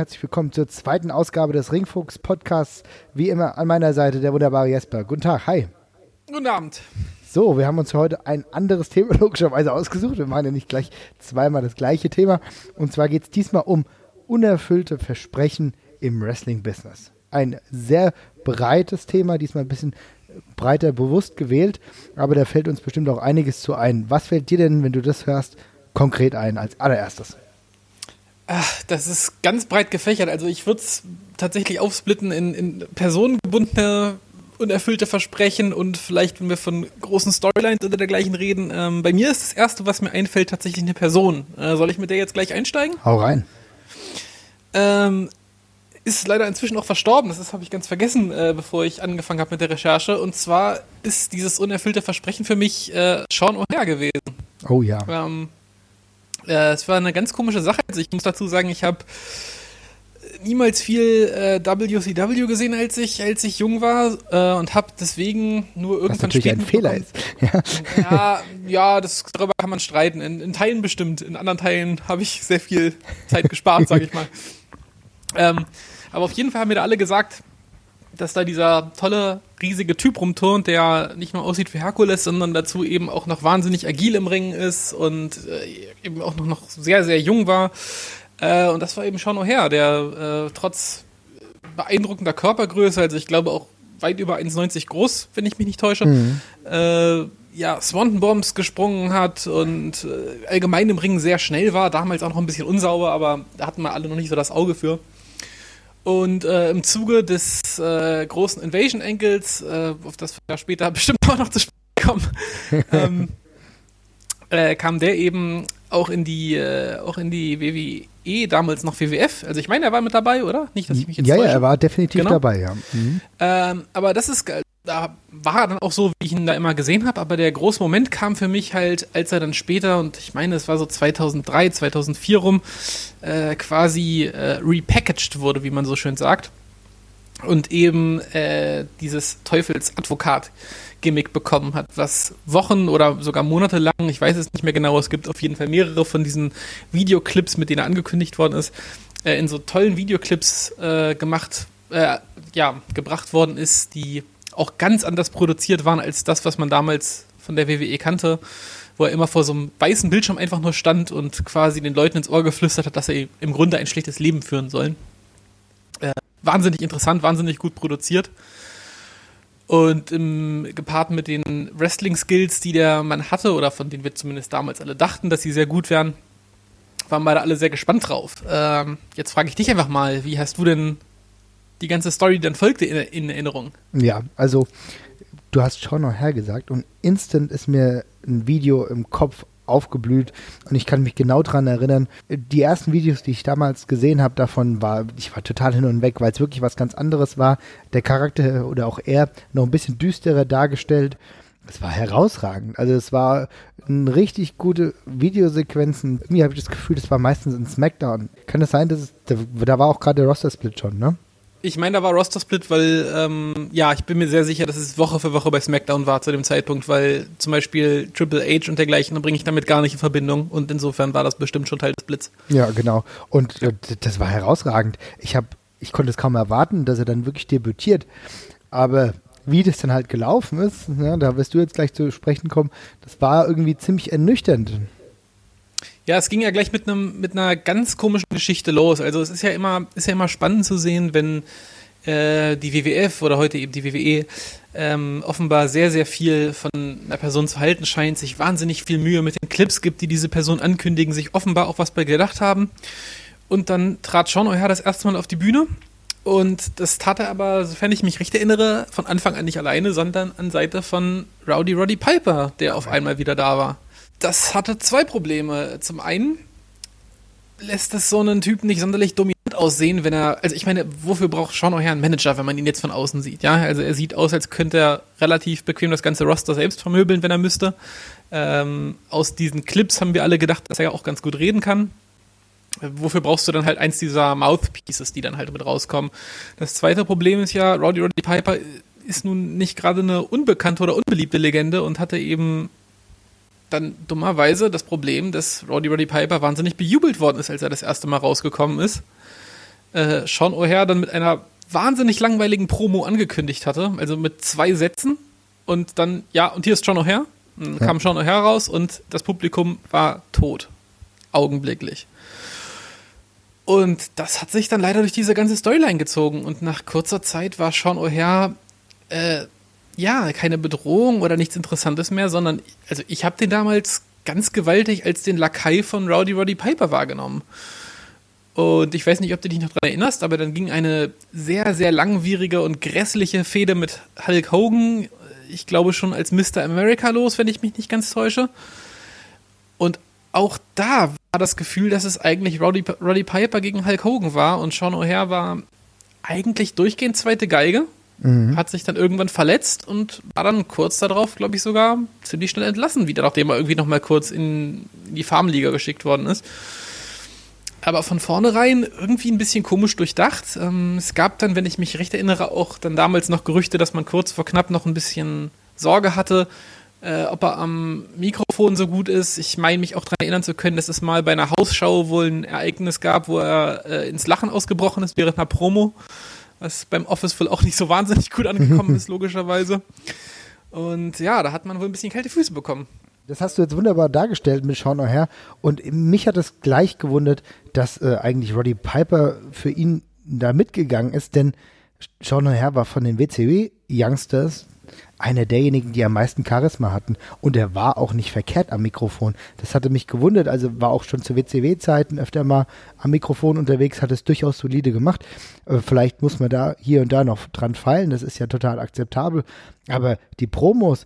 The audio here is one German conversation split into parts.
herzlich willkommen zur zweiten Ausgabe des Ringfuchs Podcasts. Wie immer an meiner Seite der wunderbare Jesper. Guten Tag, hi. Guten Abend. So, wir haben uns heute ein anderes Thema logischerweise ausgesucht. Wir machen ja nicht gleich zweimal das gleiche Thema. Und zwar geht es diesmal um unerfüllte Versprechen im Wrestling-Business. Ein sehr breites Thema, diesmal ein bisschen breiter bewusst gewählt, aber da fällt uns bestimmt auch einiges zu ein. Was fällt dir denn, wenn du das hörst, konkret ein als allererstes? Ach, das ist ganz breit gefächert. Also ich würde es tatsächlich aufsplitten in, in personengebundene unerfüllte Versprechen und vielleicht, wenn wir von großen Storylines oder dergleichen reden. Ähm, bei mir ist das Erste, was mir einfällt, tatsächlich eine Person. Äh, soll ich mit der jetzt gleich einsteigen? Hau rein. Ähm, ist leider inzwischen auch verstorben. Das habe ich ganz vergessen, äh, bevor ich angefangen habe mit der Recherche. Und zwar ist dieses unerfüllte Versprechen für mich äh, Sean O'Hare gewesen. Oh ja. Ähm, äh, es war eine ganz komische Sache. Also ich muss dazu sagen, ich habe niemals viel äh, WCW gesehen, als ich, als ich jung war äh, und habe deswegen nur irgendwann Was natürlich ein Fehler ist. ja, ja, das, darüber kann man streiten. In, in Teilen bestimmt, in anderen Teilen habe ich sehr viel Zeit gespart, sage ich mal. Ähm, aber auf jeden Fall haben mir da alle gesagt, dass da dieser tolle, riesige Typ rumturnt, der nicht nur aussieht wie Herkules, sondern dazu eben auch noch wahnsinnig agil im Ringen ist und äh, eben auch noch, noch sehr, sehr jung war. Äh, und das war eben Sean O'Hare, der äh, trotz beeindruckender Körpergröße, also ich glaube auch weit über 1,90 groß, wenn ich mich nicht täusche, mhm. äh, ja, Swanton Bombs gesprungen hat und äh, allgemein im Ring sehr schnell war, damals auch noch ein bisschen unsauber, aber da hatten wir alle noch nicht so das Auge für. Und äh, im Zuge des äh, großen Invasion Angles, äh, auf das wir später bestimmt auch noch zu sprechen kommen, ähm, äh, kam der eben auch in die, äh, auch in die WWE, damals noch WWF. Also ich meine, er war mit dabei, oder? Nicht, dass ich mich jetzt Ja, täusche. ja, er war definitiv genau. dabei, ja. Mhm. Ähm, aber das ist, da war er dann auch so, wie ich ihn da immer gesehen habe. Aber der große Moment kam für mich halt, als er dann später, und ich meine, es war so 2003, 2004 rum, äh, quasi äh, repackaged wurde, wie man so schön sagt. Und eben äh, dieses Teufelsadvokat Gimmick bekommen hat, was Wochen oder sogar Monate lang, ich weiß es nicht mehr genau, es gibt auf jeden Fall mehrere von diesen Videoclips, mit denen er angekündigt worden ist, äh, in so tollen Videoclips äh, gemacht, äh, ja, gebracht worden ist, die auch ganz anders produziert waren als das, was man damals von der WWE kannte, wo er immer vor so einem weißen Bildschirm einfach nur stand und quasi den Leuten ins Ohr geflüstert hat, dass sie im Grunde ein schlechtes Leben führen sollen. Äh, wahnsinnig interessant, wahnsinnig gut produziert. Und im, gepaart mit den Wrestling-Skills, die der Mann hatte, oder von denen wir zumindest damals alle dachten, dass sie sehr gut wären, waren beide alle sehr gespannt drauf. Ähm, jetzt frage ich dich einfach mal, wie hast du denn die ganze Story, dann folgte, in, in Erinnerung? Ja, also du hast schon noch hergesagt und instant ist mir ein Video im Kopf aufgeblüht und ich kann mich genau daran erinnern, die ersten Videos, die ich damals gesehen habe davon, war, ich war total hin und weg, weil es wirklich was ganz anderes war. Der Charakter oder auch er noch ein bisschen düsterer dargestellt. Es war herausragend. Also es war eine richtig gute Videosequenzen. Mir habe ich das Gefühl, das war meistens in Smackdown. Kann es sein, dass es, da war auch gerade der Roster-Split schon, ne? Ich meine, da war Roster-Split, weil, ähm, ja, ich bin mir sehr sicher, dass es Woche für Woche bei SmackDown war zu dem Zeitpunkt, weil zum Beispiel Triple H und dergleichen, da bringe ich damit gar nicht in Verbindung und insofern war das bestimmt schon Teil des Blitz. Ja, genau. Und äh, das war herausragend. Ich habe, ich konnte es kaum erwarten, dass er dann wirklich debütiert. Aber wie das dann halt gelaufen ist, ja, da wirst du jetzt gleich zu sprechen kommen, das war irgendwie ziemlich ernüchternd. Ja, es ging ja gleich mit einem mit einer ganz komischen Geschichte los. Also es ist ja immer ist ja immer spannend zu sehen, wenn äh, die WWF oder heute eben die WWE ähm, offenbar sehr sehr viel von einer Person zu halten scheint, sich wahnsinnig viel Mühe mit den Clips gibt, die diese Person ankündigen, sich offenbar auch was bei gedacht haben. Und dann trat Sean O'Hare das erste Mal auf die Bühne und das tat er aber, sofern ich mich recht erinnere, von Anfang an nicht alleine, sondern an Seite von Rowdy Roddy Piper, der auf einmal wieder da war das hatte zwei Probleme. Zum einen lässt es so einen Typen nicht sonderlich dominant aussehen, wenn er, also ich meine, wofür braucht Sean O'Hare einen Manager, wenn man ihn jetzt von außen sieht, ja? Also er sieht aus, als könnte er relativ bequem das ganze Roster selbst vermöbeln, wenn er müsste. Ähm, aus diesen Clips haben wir alle gedacht, dass er ja auch ganz gut reden kann. Wofür brauchst du dann halt eins dieser Mouthpieces, die dann halt mit rauskommen? Das zweite Problem ist ja, Roddy Roddy Piper ist nun nicht gerade eine unbekannte oder unbeliebte Legende und hatte eben dann dummerweise das Problem, dass Roddy Roddy Piper wahnsinnig bejubelt worden ist, als er das erste Mal rausgekommen ist. äh, Sean O'Hare dann mit einer wahnsinnig langweiligen Promo angekündigt hatte, also mit zwei Sätzen und dann, ja, und hier ist Sean O'Hare. Dann ja. kam Sean O'Hare raus und das Publikum war tot. Augenblicklich. Und das hat sich dann leider durch diese ganze Storyline gezogen. Und nach kurzer Zeit war Sean O'Hare, äh, ja, keine Bedrohung oder nichts Interessantes mehr, sondern, also ich habe den damals ganz gewaltig als den Lakai von Rowdy Roddy Piper wahrgenommen. Und ich weiß nicht, ob du dich noch daran erinnerst, aber dann ging eine sehr, sehr langwierige und grässliche Fehde mit Hulk Hogan, ich glaube schon als Mr. America los, wenn ich mich nicht ganz täusche. Und auch da war das Gefühl, dass es eigentlich Roddy, Roddy Piper gegen Hulk Hogan war und Sean O'Hare war eigentlich durchgehend zweite Geige, mhm. hat sich dann irgendwann verletzt und war dann kurz darauf, glaube ich, sogar ziemlich schnell entlassen wieder, nachdem er irgendwie nochmal kurz in die Farmliga geschickt worden ist aber von vornherein irgendwie ein bisschen komisch durchdacht. Ähm, es gab dann, wenn ich mich recht erinnere, auch dann damals noch Gerüchte, dass man kurz vor knapp noch ein bisschen Sorge hatte, äh, ob er am Mikrofon so gut ist. Ich meine mich auch daran erinnern zu können, dass es mal bei einer Hausschau wohl ein Ereignis gab, wo er äh, ins Lachen ausgebrochen ist während einer Promo, was beim Office wohl auch nicht so wahnsinnig gut angekommen ist, logischerweise. Und ja, da hat man wohl ein bisschen kalte Füße bekommen. Das hast du jetzt wunderbar dargestellt mit Sean O'Hare. Und mich hat es gleich gewundert, dass äh, eigentlich Roddy Piper für ihn da mitgegangen ist, denn Sean O'Hare war von den WCW Youngsters einer derjenigen, die am meisten Charisma hatten. Und er war auch nicht verkehrt am Mikrofon. Das hatte mich gewundert. Also war auch schon zu WCW-Zeiten öfter mal am Mikrofon unterwegs, hat es durchaus solide gemacht. Äh, vielleicht muss man da hier und da noch dran feilen. Das ist ja total akzeptabel. Aber die Promos,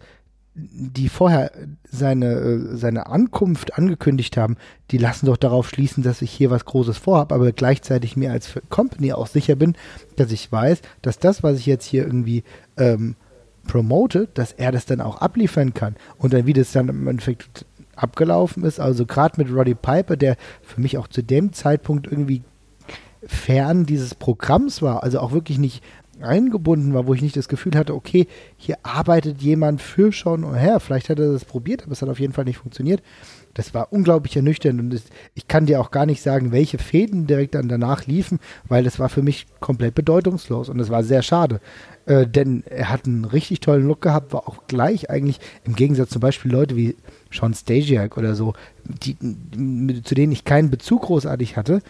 die vorher seine, äh, seine Ankunft angekündigt haben, die lassen doch darauf schließen, dass ich hier was Großes vorhabe, aber gleichzeitig mir als Company auch sicher bin, dass ich weiß, dass das, was ich jetzt hier irgendwie ähm, promote, dass er das dann auch abliefern kann. Und dann, wie das dann im Endeffekt abgelaufen ist, also gerade mit Roddy Piper, der für mich auch zu dem Zeitpunkt irgendwie fern dieses Programms war, also auch wirklich nicht eingebunden war, wo ich nicht das Gefühl hatte, okay, hier arbeitet jemand für Sean O'Hare. Vielleicht hat er das probiert, aber es hat auf jeden Fall nicht funktioniert. Das war unglaublich ernüchternd und das, ich kann dir auch gar nicht sagen, welche Fäden direkt dann danach liefen, weil das war für mich komplett bedeutungslos und es war sehr schade. Äh, denn er hat einen richtig tollen Look gehabt, war auch gleich eigentlich im Gegensatz zum Beispiel Leute wie Sean Stasiak oder so, die, zu denen ich keinen Bezug großartig hatte.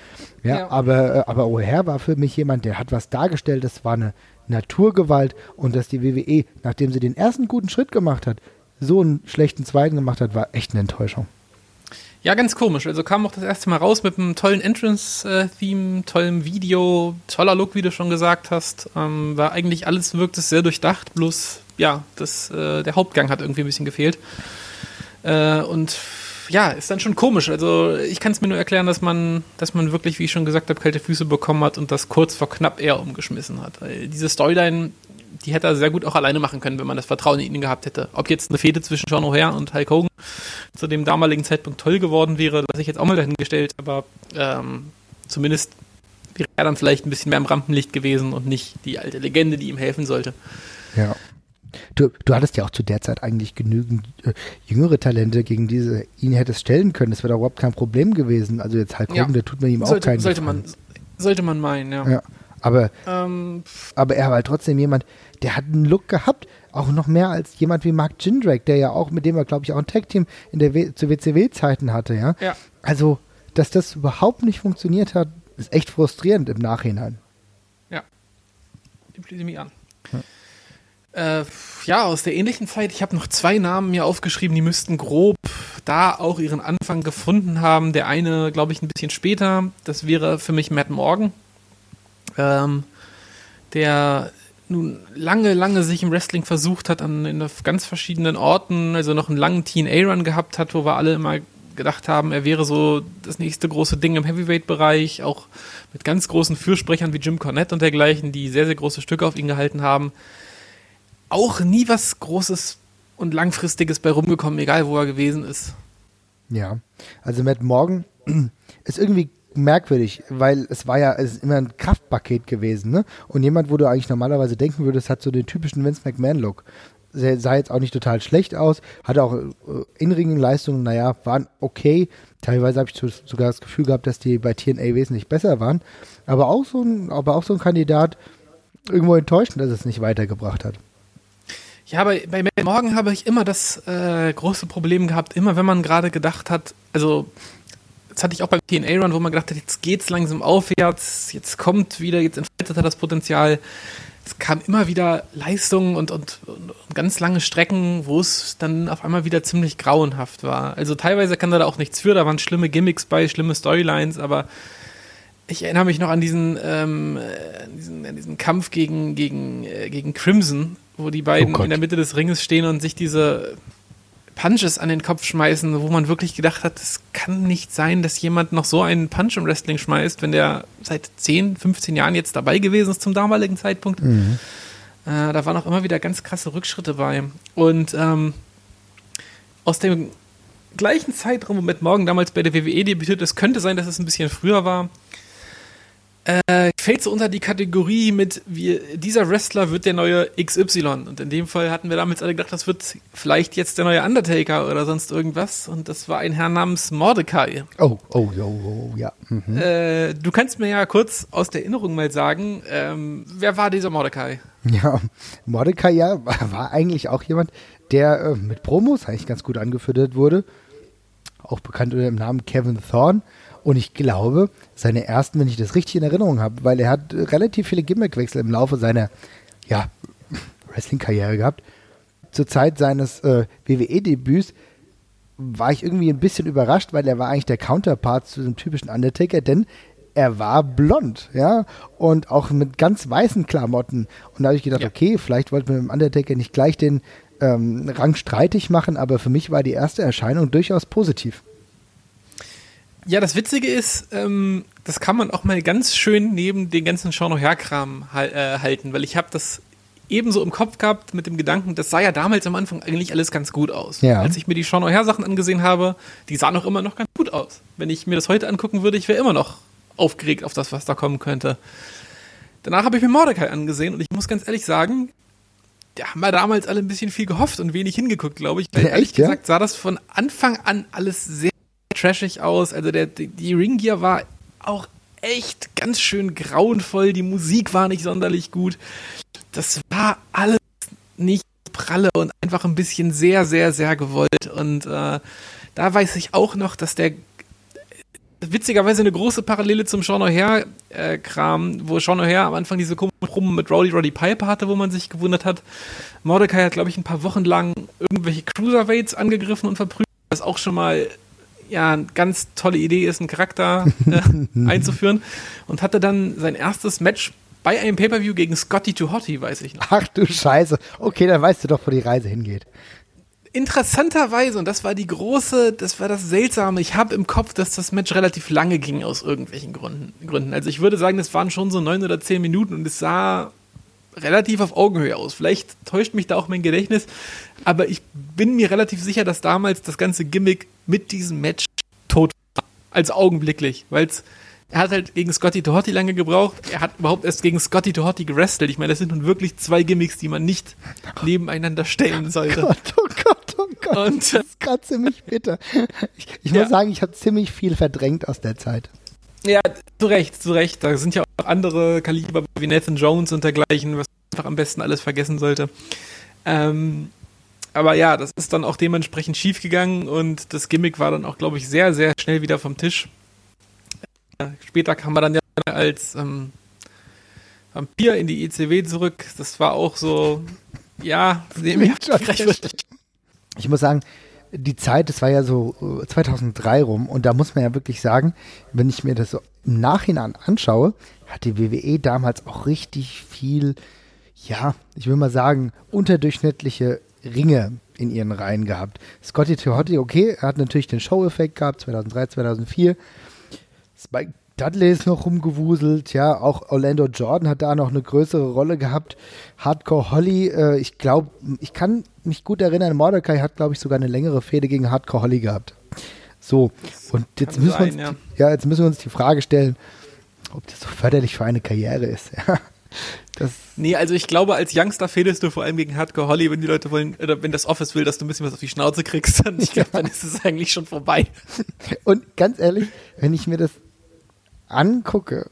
Ja, ja. aber, äh, aber O'Hare war für mich jemand, der hat was dargestellt, das war eine Naturgewalt und dass die WWE, nachdem sie den ersten guten Schritt gemacht hat, so einen schlechten zweiten gemacht hat, war echt eine Enttäuschung. Ja, ganz komisch. Also kam auch das erste Mal raus mit einem tollen Entrance-Theme, tollem Video, toller Look, wie du schon gesagt hast. Ähm, war eigentlich alles wirkt es sehr durchdacht, bloß ja, das, äh, der Hauptgang hat irgendwie ein bisschen gefehlt. Äh, und ja, ist dann schon komisch. Also ich kann es mir nur erklären, dass man, dass man wirklich, wie ich schon gesagt habe, kalte Füße bekommen hat und das kurz vor knapp eher umgeschmissen hat. Weil diese Storyline die hätte er sehr gut auch alleine machen können, wenn man das Vertrauen in ihn gehabt hätte. Ob jetzt eine Fehde zwischen Sean O'Hare und Hulk Hogan zu dem damaligen Zeitpunkt toll geworden wäre, das ich jetzt auch mal dahingestellt, aber ähm, zumindest wäre er dann vielleicht ein bisschen mehr im Rampenlicht gewesen und nicht die alte Legende, die ihm helfen sollte. Ja. Du, du hattest ja auch zu der Zeit eigentlich genügend äh, jüngere Talente, gegen diese ihn hättest stellen können. Das wäre doch überhaupt kein Problem gewesen. Also jetzt Hulk Hogan, ja. der tut mir ihm sollte, auch keinen sollte man Sollte man meinen, ja. ja. Aber, ähm, aber er war halt trotzdem jemand, der hat einen Look gehabt, auch noch mehr als jemand wie Mark Jindrak, der ja auch, mit dem er, glaube ich, auch ein Tag-Team in der w zu WCW-Zeiten hatte, ja? ja. Also, dass das überhaupt nicht funktioniert hat, ist echt frustrierend im Nachhinein. Ja. Die schließe mich an. Äh, ja, aus der ähnlichen Zeit, ich habe noch zwei Namen mir aufgeschrieben, die müssten grob da auch ihren Anfang gefunden haben. Der eine, glaube ich, ein bisschen später. Das wäre für mich Matt Morgan. Ähm, der nun lange, lange sich im Wrestling versucht hat, an in ganz verschiedenen Orten, also noch einen langen TNA-Run gehabt hat, wo wir alle immer gedacht haben, er wäre so das nächste große Ding im Heavyweight-Bereich, auch mit ganz großen Fürsprechern wie Jim Cornette und dergleichen, die sehr, sehr große Stücke auf ihn gehalten haben. Auch nie was Großes und Langfristiges bei rumgekommen, egal wo er gewesen ist. Ja, also Matt Morgan ist irgendwie merkwürdig, weil es war ja es immer ein Kraftpaket gewesen, ne? Und jemand, wo du eigentlich normalerweise denken würdest, hat so den typischen Vince McMahon-Look. sah jetzt auch nicht total schlecht aus, hatte auch äh, Inringen-Leistungen, naja, waren okay. Teilweise habe ich sogar das Gefühl gehabt, dass die bei TNA wesentlich besser waren. Aber auch so ein, aber auch so ein Kandidat irgendwo enttäuschend, dass es nicht weitergebracht hat. Ja, bei, bei Matt Morgan habe ich immer das äh, große Problem gehabt, immer wenn man gerade gedacht hat, also das hatte ich auch beim TNA-Run, wo man gedacht hat, jetzt geht's langsam aufwärts, jetzt kommt wieder, jetzt entfaltet er das Potenzial. Es kam immer wieder Leistungen und, und, und, ganz lange Strecken, wo es dann auf einmal wieder ziemlich grauenhaft war. Also teilweise kann er da auch nichts für, da waren schlimme Gimmicks bei, schlimme Storylines, aber ich erinnere mich noch an diesen, ähm, an diesen, an diesen Kampf gegen, gegen, äh, gegen Crimson, wo die beiden oh in der Mitte des Ringes stehen und sich diese Punches an den Kopf schmeißen, wo man wirklich gedacht hat, es kann nicht sein, dass jemand noch so einen Punch im Wrestling schmeißt, wenn der seit 10, 15 Jahren jetzt dabei gewesen ist zum damaligen Zeitpunkt. Mhm. Äh, da waren auch immer wieder ganz krasse Rückschritte bei. Und ähm, aus dem gleichen Zeitraum, wo Matt Morgan damals bei der WWE debütiert ist, könnte sein, dass es ein bisschen früher war, äh, fällt so unter die Kategorie mit, wie, dieser Wrestler wird der neue XY. Und in dem Fall hatten wir damals alle gedacht, das wird vielleicht jetzt der neue Undertaker oder sonst irgendwas. Und das war ein Herr namens Mordecai. Oh, oh, oh, oh ja. Mhm. Äh, du kannst mir ja kurz aus der Erinnerung mal sagen, ähm, wer war dieser Mordecai? Ja, Mordecai ja, war eigentlich auch jemand, der äh, mit Promos eigentlich ganz gut angefüttert wurde. Auch bekannt unter dem Namen Kevin Thorne. Und ich glaube, seine ersten, wenn ich das richtig in Erinnerung habe, weil er hat relativ viele Gimmickwechsel im Laufe seiner ja, Wrestling-Karriere gehabt. Zur Zeit seines äh, WWE-Debüts war ich irgendwie ein bisschen überrascht, weil er war eigentlich der Counterpart zu dem typischen Undertaker, denn er war blond, ja, und auch mit ganz weißen Klamotten. Und da habe ich gedacht, ja. okay, vielleicht wollten wir mit dem Undertaker nicht gleich den ähm, Rang streitig machen, aber für mich war die erste Erscheinung durchaus positiv. Ja, das Witzige ist, ähm, das kann man auch mal ganz schön neben den ganzen Schau noch Herkram äh, halten, weil ich habe das ebenso im Kopf gehabt mit dem Gedanken, das sah ja damals am Anfang eigentlich alles ganz gut aus. Ja. Als ich mir die Schau noch her Sachen angesehen habe, die sahen auch immer noch ganz gut aus. Wenn ich mir das heute angucken würde, ich wäre immer noch aufgeregt auf das, was da kommen könnte. Danach habe ich mir Mordecai angesehen und ich muss ganz ehrlich sagen, da haben wir damals alle ein bisschen viel gehofft und wenig hingeguckt, glaube ich. Weil, ehrlich ja? gesagt sah das von Anfang an alles sehr trashig aus. Also der, die, die Ringgear war auch echt ganz schön grauenvoll. Die Musik war nicht sonderlich gut. Das war alles nicht pralle und einfach ein bisschen sehr, sehr, sehr gewollt. Und äh, da weiß ich auch noch, dass der witzigerweise eine große Parallele zum Sean O'Hare-Kram, äh, wo Sean O'Hare am Anfang diese Kommen mit Rowdy Roddy Piper hatte, wo man sich gewundert hat. Mordecai hat, glaube ich, ein paar Wochen lang irgendwelche Cruiserweights angegriffen und verprügelt, was auch schon mal ja, eine ganz tolle Idee ist, einen Charakter äh, einzuführen und hatte dann sein erstes Match bei einem Pay-Per-View gegen Scotty to Hottie, weiß ich noch. Ach du Scheiße. Okay, dann weißt du doch, wo die Reise hingeht. Interessanterweise, und das war die große, das war das Seltsame, ich habe im Kopf, dass das Match relativ lange ging aus irgendwelchen Gründen. Gründen. Also ich würde sagen, das waren schon so neun oder zehn Minuten und es sah relativ auf Augenhöhe aus. Vielleicht täuscht mich da auch mein Gedächtnis, aber ich bin mir relativ sicher, dass damals das ganze Gimmick mit diesem Match tot war. Also augenblicklich, weil er hat halt gegen Scotty Tohotti lange gebraucht. Er hat überhaupt erst gegen Scotty Tohotti gerestelt. Ich meine, das sind nun wirklich zwei Gimmicks, die man nicht nebeneinander stellen sollte. Oh Gott, oh Gott, oh Gott. Und, das ist gerade ziemlich bitter. Ich, ich ja. muss sagen, ich habe ziemlich viel verdrängt aus der Zeit. Ja, zu Recht, zu Recht. Da sind ja auch andere Kaliber wie Nathan Jones und dergleichen, was einfach am besten alles vergessen sollte. Ähm, aber ja, das ist dann auch dementsprechend schief gegangen und das Gimmick war dann auch, glaube ich, sehr, sehr schnell wieder vom Tisch. Später kam er dann ja als ähm, Vampir in die ECW zurück. Das war auch so, ja, ich muss sagen, die Zeit, das war ja so 2003 äh, rum und da muss man ja wirklich sagen, wenn ich mir das so im Nachhinein anschaue, hat die WWE damals auch richtig viel, ja, ich will mal sagen, unterdurchschnittliche Ringe in ihren Reihen gehabt. Scotty Teotti, okay, er hat natürlich den Show-Effekt gehabt, 2003, 2004. Spike Dudley ist noch rumgewuselt, ja, auch Orlando Jordan hat da noch eine größere Rolle gehabt. Hardcore Holly, äh, ich glaube, ich kann mich gut erinnern, Mordecai hat, glaube ich, sogar eine längere Fehde gegen Hardcore Holly gehabt. So, und jetzt müssen, sein, wir uns, ja. ja. jetzt müssen wir uns die Frage stellen, ob das so förderlich für eine Karriere ist. Das nee, also ich glaube, als Youngster fehlst du vor allem gegen Hardcore Holly, wenn die Leute wollen, oder wenn das Office will, dass du ein bisschen was auf die Schnauze kriegst, dann, ich glaube, dann ist es eigentlich schon vorbei. Und ganz ehrlich, wenn ich mir das angucke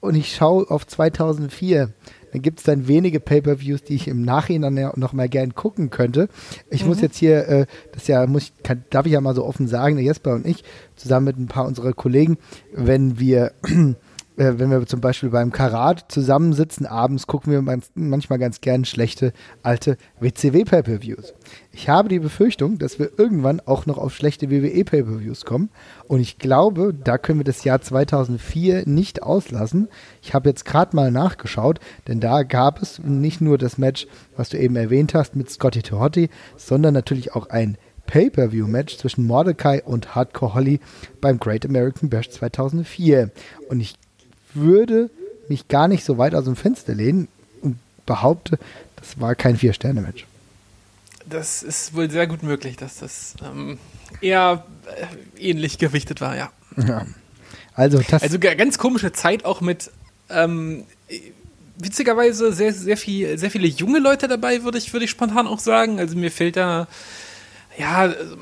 und ich schaue auf 2004, dann gibt es dann wenige Pay-per-Views, die ich im Nachhinein noch mal gern gucken könnte. Ich mhm. muss jetzt hier, äh, das ja muss ich, kann, darf ich ja mal so offen sagen, der Jesper und ich zusammen mit ein paar unserer Kollegen, wenn wir äh, wenn wir zum Beispiel beim Karat zusammensitzen abends, gucken wir manchmal ganz gern schlechte alte WCW-Pay-Per-Views. Ich habe die Befürchtung, dass wir irgendwann auch noch auf schlechte WWE-Pay-Per-Views kommen. Und ich glaube, da können wir das Jahr 2004 nicht auslassen. Ich habe jetzt gerade mal nachgeschaut, denn da gab es nicht nur das Match, was du eben erwähnt hast, mit Scotty Tohotti, sondern natürlich auch ein Pay-per-view-Match zwischen Mordecai und Hardcore Holly beim Great American Bash 2004. Und ich würde mich gar nicht so weit aus dem Fenster lehnen und behaupte, das war kein Vier-Sterne-Match. Das ist wohl sehr gut möglich, dass das ähm, eher äh, ähnlich gewichtet war, ja. ja. Also, also ganz komische Zeit auch mit ähm, witzigerweise sehr, sehr, viel, sehr viele junge Leute dabei, würde ich, würde ich spontan auch sagen. Also mir fällt da, ja, also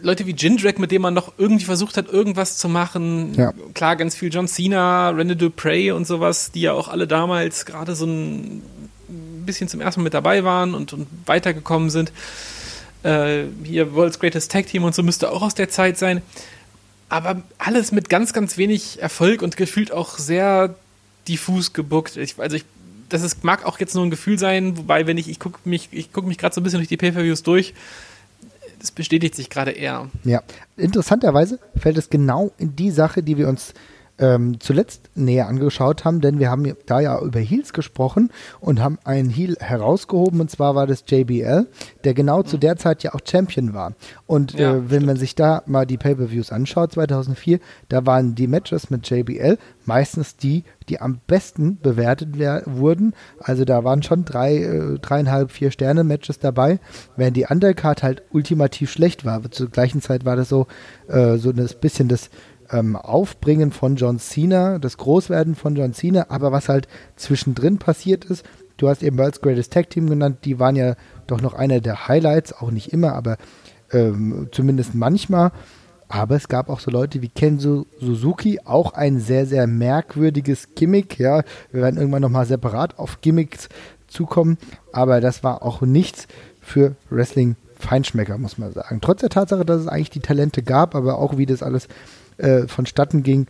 Leute wie Jindrak, mit dem man noch irgendwie versucht hat, irgendwas zu machen. Ja. Klar, ganz viel John Cena, Randy Dupre und sowas, die ja auch alle damals gerade so ein bisschen zum ersten Mal mit dabei waren und, und weitergekommen sind. Äh, hier World's Greatest Tag Team und so müsste auch aus der Zeit sein. Aber alles mit ganz, ganz wenig Erfolg und gefühlt auch sehr diffus gebuckt. Ich, also ich, das ist, mag auch jetzt nur ein Gefühl sein, wobei, wenn ich, ich gucke mich, ich gucke mich gerade so ein bisschen durch die Pay-Per-Views durch das bestätigt sich gerade eher. Ja, interessanterweise fällt es genau in die Sache, die wir uns ähm, zuletzt näher angeschaut haben, denn wir haben da ja über Heels gesprochen und haben einen Heel herausgehoben und zwar war das JBL, der genau mhm. zu der Zeit ja auch Champion war. Und ja, äh, wenn man sich da mal die Pay-per-Views anschaut, 2004, da waren die Matches mit JBL meistens die, die am besten bewertet wurden. Also da waren schon drei, äh, dreieinhalb, vier Sterne Matches dabei, während die Undercard halt ultimativ schlecht war. Zur gleichen Zeit war das so, äh, so ein bisschen das ähm, Aufbringen von John Cena, das Großwerden von John Cena, aber was halt zwischendrin passiert ist, du hast eben World's Greatest Tag Team genannt, die waren ja doch noch einer der Highlights, auch nicht immer, aber ähm, zumindest manchmal. Aber es gab auch so Leute wie Kenzo Suzuki, auch ein sehr, sehr merkwürdiges Gimmick. Ja, wir werden irgendwann nochmal separat auf Gimmicks zukommen, aber das war auch nichts für Wrestling Feinschmecker, muss man sagen. Trotz der Tatsache, dass es eigentlich die Talente gab, aber auch wie das alles äh, vonstatten ging,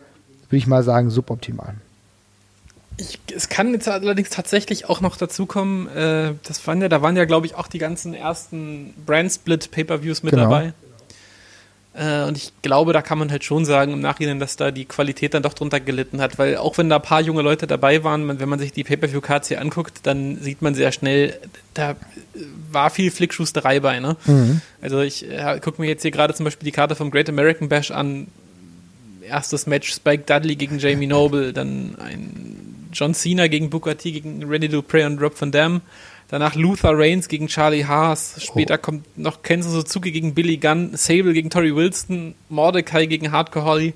würde ich mal sagen, suboptimal. Ich, es kann jetzt allerdings tatsächlich auch noch dazu kommen, äh, das waren ja, da waren ja, glaube ich, auch die ganzen ersten Brand-Split-Pay-Per-Views mit genau. dabei. Äh, und ich glaube, da kann man halt schon sagen im Nachhinein, dass da die Qualität dann doch drunter gelitten hat, weil auch wenn da ein paar junge Leute dabei waren, wenn man sich die Pay-Per-View-Cards hier anguckt, dann sieht man sehr schnell, da war viel Flickschusterei bei. Ne? Mhm. Also ich äh, gucke mir jetzt hier gerade zum Beispiel die Karte vom Great American Bash an, erstes Match Spike Dudley gegen Jamie Noble, dann ein John Cena gegen Booker T gegen Randy Dupre und Rob Van Dam. Danach Luther Reigns gegen Charlie Haas. Später oh. kommt noch Kenzo Suzuki gegen Billy Gunn, Sable gegen Tori Wilson, Mordecai gegen Hardcore Holly.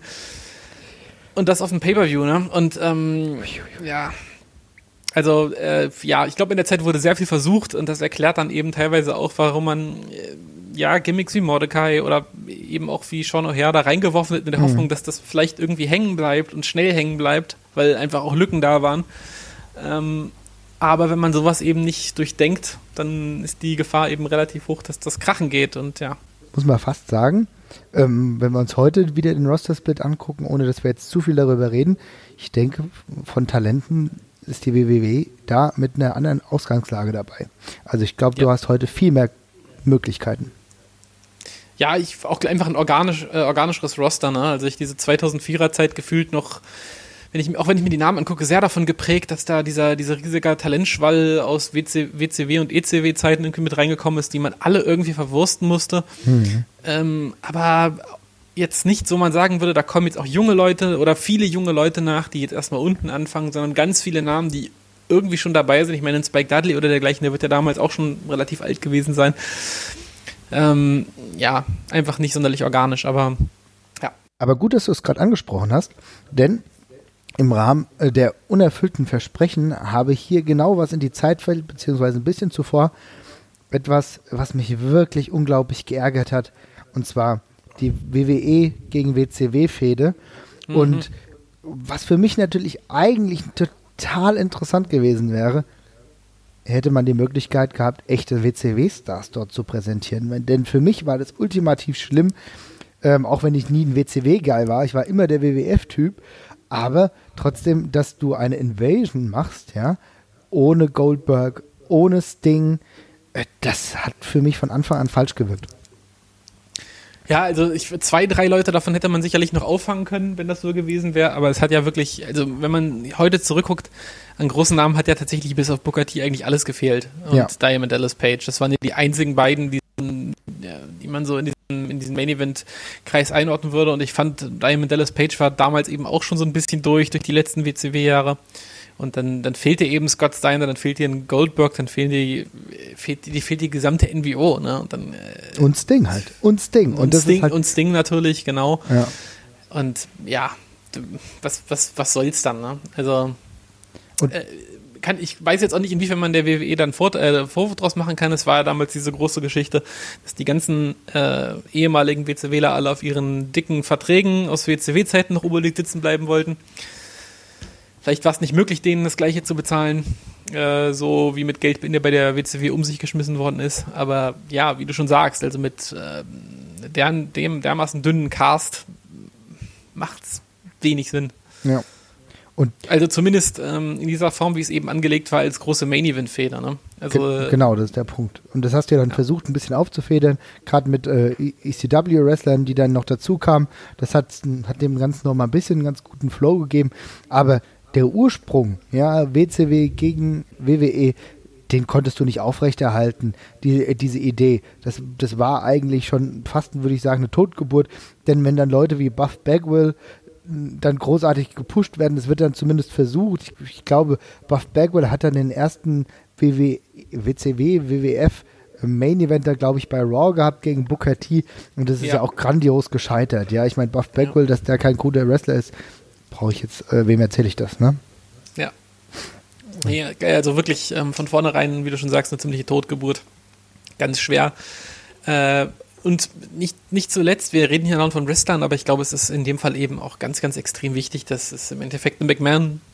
Und das auf dem Pay-Per-View, ne? Und ähm, ja. Also, äh, ja, ich glaube, in der Zeit wurde sehr viel versucht und das erklärt dann eben teilweise auch, warum man äh, ja, Gimmicks wie Mordecai oder eben auch wie Sean O'Hare da reingeworfen wird mit der mhm. Hoffnung, dass das vielleicht irgendwie hängen bleibt und schnell hängen bleibt, weil einfach auch Lücken da waren. Ähm, aber wenn man sowas eben nicht durchdenkt, dann ist die Gefahr eben relativ hoch, dass das krachen geht und ja. Muss man fast sagen, ähm, wenn wir uns heute wieder den Roster-Split angucken, ohne dass wir jetzt zu viel darüber reden, ich denke, von Talenten ist die WWW da mit einer anderen Ausgangslage dabei. Also ich glaube, ja. du hast heute viel mehr Möglichkeiten ja, ich auch einfach ein organisch, äh, organischeres Roster, ne? Also ich diese 2004er Zeit gefühlt noch, wenn ich, auch wenn ich mir die Namen angucke, sehr davon geprägt, dass da dieser, dieser riesige Talentschwall aus WC, WCW und ECW-Zeiten irgendwie mit reingekommen ist, die man alle irgendwie verwursten musste. Mhm. Ähm, aber jetzt nicht so man sagen würde, da kommen jetzt auch junge Leute oder viele junge Leute nach, die jetzt erstmal unten anfangen, sondern ganz viele Namen, die irgendwie schon dabei sind. Ich meine, Spike Dudley oder dergleichen, der wird ja damals auch schon relativ alt gewesen sein ähm, ja, einfach nicht sonderlich organisch, aber ja. Aber gut, dass du es gerade angesprochen hast, denn im Rahmen äh, der unerfüllten Versprechen habe ich hier genau was in die Zeit fällt, beziehungsweise ein bisschen zuvor, etwas, was mich wirklich unglaublich geärgert hat, und zwar die WWE gegen WCW-Fehde. Mhm. Und was für mich natürlich eigentlich total interessant gewesen wäre, hätte man die Möglichkeit gehabt, echte WCW-Stars dort zu präsentieren. Denn für mich war das ultimativ schlimm, ähm, auch wenn ich nie ein WCW-Geil war. Ich war immer der WWF-Typ. Aber trotzdem, dass du eine Invasion machst, ja, ohne Goldberg, ohne Sting, äh, das hat für mich von Anfang an falsch gewirkt. Ja, also ich, zwei, drei Leute davon hätte man sicherlich noch auffangen können, wenn das so gewesen wäre. Aber es hat ja wirklich, also wenn man heute zurückguckt, an großen Namen hat ja tatsächlich bis auf Booker T eigentlich alles gefehlt. Und ja. Diamond Dallas Page, das waren ja die einzigen beiden, die, die man so in diesem, in diesem Main Event Kreis einordnen würde. Und ich fand, Diamond Dallas Page war damals eben auch schon so ein bisschen durch, durch die letzten WCW-Jahre. Und dann, dann fehlt dir eben Scott Steiner, dann fehlt dir ein Goldberg, dann fehlen die, fehlt, die, fehlt die gesamte NWO. Ne? Und, dann, äh, und Sting halt. Und Sting. Und, und, Sting, halt und Sting natürlich, genau. Ja. Und ja, was, was, was soll's dann? Ne? Also, äh, kann, ich weiß jetzt auch nicht, inwiefern man der WWE dann Vor äh, Vorwurf draus machen kann. Es war ja damals diese große Geschichte, dass die ganzen äh, ehemaligen WCWler alle auf ihren dicken Verträgen aus WCW-Zeiten noch oberliegt sitzen bleiben wollten. Vielleicht war es nicht möglich, denen das Gleiche zu bezahlen, äh, so wie mit Geld bei der WCW um sich geschmissen worden ist. Aber ja, wie du schon sagst, also mit äh, deren, dem dermaßen dünnen Cast macht es wenig Sinn. Ja. Und also zumindest ähm, in dieser Form, wie es eben angelegt war, als große Main-Event-Feder. Ne? Also, ge genau, das ist der Punkt. Und das hast du ja dann ja. versucht, ein bisschen aufzufedern, gerade mit äh, ECW-Wrestlern, die dann noch dazu kamen. Das hat, hat dem Ganzen noch mal ein bisschen einen ganz guten Flow gegeben. Aber der Ursprung, ja, WCW gegen WWE, den konntest du nicht aufrechterhalten, die, diese Idee. Das, das war eigentlich schon fast, würde ich sagen, eine Totgeburt. Denn wenn dann Leute wie Buff Bagwell dann großartig gepusht werden, das wird dann zumindest versucht. Ich, ich glaube, Buff Bagwell hat dann den ersten WW, WCW, WWF Main Event da, glaube ich, bei Raw gehabt gegen Booker T. Und das ist ja, ja auch grandios gescheitert. Ja, ich meine, Buff Bagwell, ja. dass der kein guter Wrestler ist, brauche ich jetzt, äh, wem erzähle ich das, ne? Ja. Nee, also wirklich ähm, von vornherein, wie du schon sagst, eine ziemliche Totgeburt. Ganz schwer. Äh, und nicht, nicht zuletzt, wir reden hier noch von Wrestlern, aber ich glaube, es ist in dem Fall eben auch ganz, ganz extrem wichtig, dass es im Endeffekt eine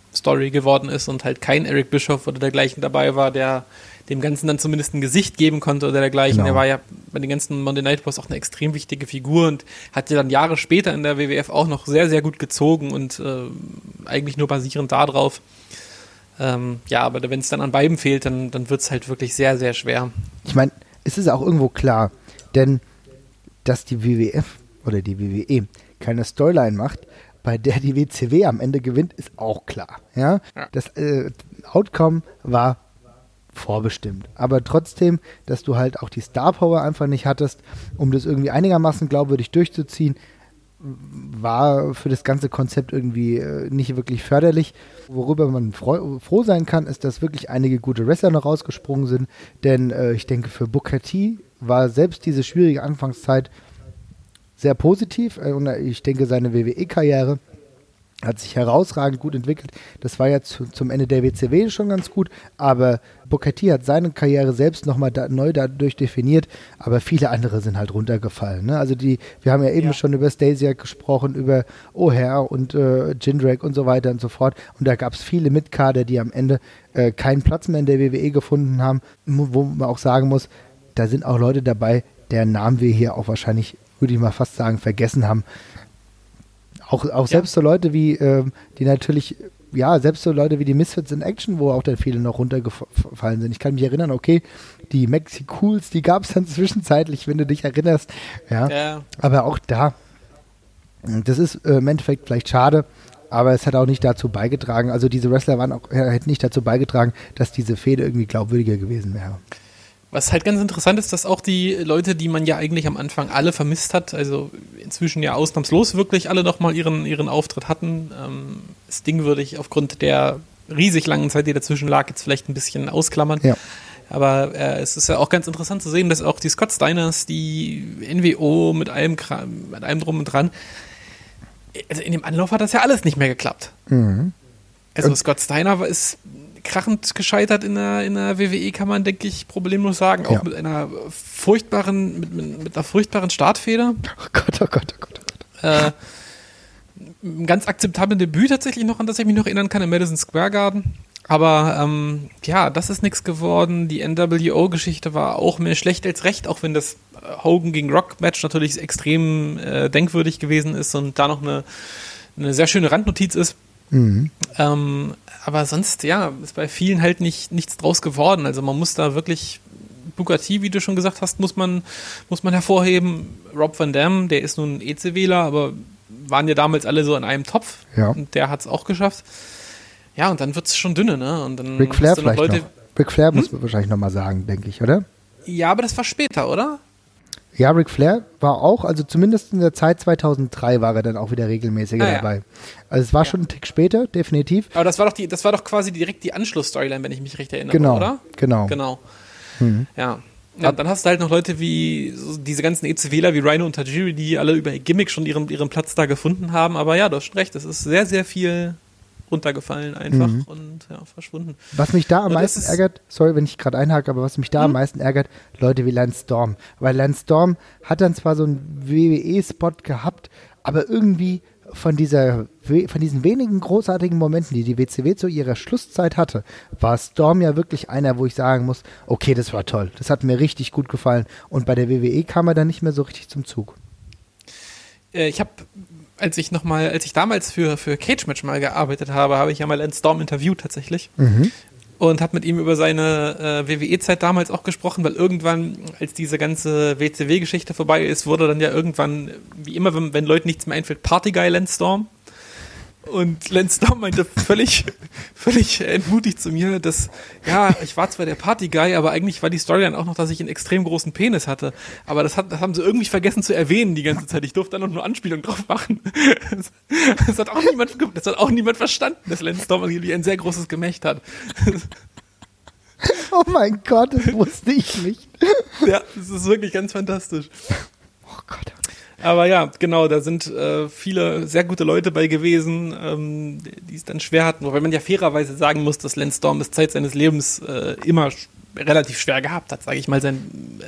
McMahon-Story geworden ist und halt kein Eric Bischoff oder dergleichen dabei war, der dem Ganzen dann zumindest ein Gesicht geben konnte oder dergleichen. Genau. Er war ja bei den ganzen Monday Night Wars auch eine extrem wichtige Figur und hat ja dann Jahre später in der WWF auch noch sehr, sehr gut gezogen und äh, eigentlich nur basierend darauf. Ähm, ja, aber wenn es dann an beiden fehlt, dann, dann wird es halt wirklich sehr, sehr schwer. Ich meine, es ist auch irgendwo klar, denn dass die WWF oder die WWE keine Storyline macht, bei der die WCW am Ende gewinnt, ist auch klar. Ja, das äh, Outcome war vorbestimmt. Aber trotzdem, dass du halt auch die Star Power einfach nicht hattest, um das irgendwie einigermaßen glaubwürdig durchzuziehen, war für das ganze Konzept irgendwie äh, nicht wirklich förderlich. Worüber man froh sein kann, ist, dass wirklich einige gute Wrestler noch rausgesprungen sind. Denn äh, ich denke, für Booker T war selbst diese schwierige Anfangszeit sehr positiv. Äh, und ich denke, seine WWE-Karriere hat sich herausragend gut entwickelt. Das war ja zu, zum Ende der WCW schon ganz gut, aber Booker T hat seine Karriere selbst nochmal da, neu dadurch definiert, aber viele andere sind halt runtergefallen. Ne? Also die, wir haben ja eben ja. schon über Stasiak gesprochen, über O'Hare und äh, Jindrak und so weiter und so fort. Und da gab es viele Mitkader, die am Ende äh, keinen Platz mehr in der WWE gefunden haben, wo man auch sagen muss, da sind auch Leute dabei, deren Namen wir hier auch wahrscheinlich, würde ich mal fast sagen, vergessen haben. Auch, auch selbst so Leute wie, ähm, die natürlich, ja, selbst so Leute wie die Misfits in Action, wo auch dann viele noch runtergefallen sind. Ich kann mich erinnern, okay, die Mexicools, die gab es dann zwischenzeitlich, wenn du dich erinnerst. Ja. ja. Aber auch da, das ist äh, im Endeffekt vielleicht schade, aber es hat auch nicht dazu beigetragen, also diese Wrestler waren auch, äh, hätten nicht dazu beigetragen, dass diese Fehde irgendwie glaubwürdiger gewesen wäre. Was halt ganz interessant ist, dass auch die Leute, die man ja eigentlich am Anfang alle vermisst hat, also inzwischen ja ausnahmslos wirklich alle nochmal ihren, ihren Auftritt hatten. Ähm, Sting würde ich aufgrund der riesig langen Zeit, die dazwischen lag, jetzt vielleicht ein bisschen ausklammern. Ja. Aber äh, es ist ja auch ganz interessant zu sehen, dass auch die Scott Steiners, die NWO mit allem, mit allem drum und dran, also in dem Anlauf hat das ja alles nicht mehr geklappt. Mhm. Also Scott Steiner ist krachend gescheitert in der, in der WWE, kann man, denke ich, problemlos sagen. Auch Ja. mit einer furchtbaren, mit, mit, mit einer furchtbaren Startfeder. Oh Gott, oh Gott, oh Gott. Oh Gott. Äh, ein ganz akzeptablen Debüt tatsächlich noch, an das ich mich noch erinnern kann, im Madison Square Garden. Aber ähm, ja, das ist nichts geworden. Die NWO-Geschichte war auch mehr schlecht als recht, auch wenn das äh, Hogan gegen Rock-Match natürlich extrem äh, denkwürdig gewesen ist und da noch eine, eine sehr schöne Randnotiz ist. Mhm. Ähm, aber sonst, ja, ist bei vielen halt nicht, nichts draus geworden. Also man muss da wirklich T, wie du schon gesagt hast, muss man, muss man hervorheben. Rob Van Dam, der ist nun EC-Wähler, aber waren ja damals alle so in einem Topf. Ja. Und der hat es auch geschafft. Ja, und dann wird es schon dünne, ne? Und dann Ric Flair vielleicht Leute. noch. Ric Flair muss man wahrscheinlich nochmal sagen, denke ich, oder? Ja, aber das war später, oder? Ja, Ric Flair war auch, also zumindest in der Zeit 2003 war er dann auch wieder regelmäßiger Ah, ja. dabei. Also es war schon ein Tick später, definitiv. Aber das war doch die, das war doch quasi direkt die Anschlussstoryline, wenn ich mich recht erinnere, Genau, oder? genau. Genau. Ja. Ja, dann hast du halt noch Leute wie so diese ganzen ECWler wie Rhino und Tajiri, die alle über ihr Gimmick schon ihren, ihren Platz da gefunden haben. Aber ja, du hast schon recht, es ist sehr, sehr viel runtergefallen einfach und ja, verschwunden. Was mich da am Und meisten ist- ärgert, sorry, wenn ich gerade einhake, aber was mich da am meisten ärgert, Leute wie Lance Storm. Weil Lance Storm hat dann zwar so einen WWE-Spot gehabt, aber irgendwie von dieser von diesen wenigen großartigen Momenten, die die WCW zu ihrer Schlusszeit hatte, war Storm ja wirklich einer, wo ich sagen muss, okay, das war toll, das hat mir richtig gut gefallen. Und bei der WWE kam er dann nicht mehr so richtig zum Zug. Äh, ich habe, als ich noch mal, als ich damals für, für Cage Match mal gearbeitet habe, habe ich ja mal Lance Storm interviewt tatsächlich. Und habe mit ihm über seine äh, WWE-Zeit damals auch gesprochen, weil irgendwann, als diese ganze WCW-Geschichte vorbei ist, wurde dann ja irgendwann, wie immer, wenn, wenn Leuten nichts mehr einfällt, Partyguy Lance Storm. Und Lance Storm meinte völlig, völlig entmutigt zu mir, dass, ja, ich war zwar der Partyguy, aber eigentlich war die Storyline auch noch, dass ich einen extrem großen Penis hatte. Aber das, hat, das haben sie irgendwie vergessen zu erwähnen die ganze Zeit. Ich durfte dann noch nur Anspielung drauf machen. Das, das, hat auch niemand, das hat auch niemand verstanden, dass Lance Storm angeblich ein sehr großes Gemächt hat. Oh mein Gott, das wusste ich nicht. Ja, das ist wirklich ganz fantastisch. Oh Gott. Aber ja, genau, da sind äh, viele sehr gute Leute bei gewesen, ähm, die es dann schwer hatten. Wobei man ja fairerweise sagen muss, dass Lance Storm es Zeit seines Lebens äh, immer relativ schwer gehabt hat, sage ich mal, sein äh,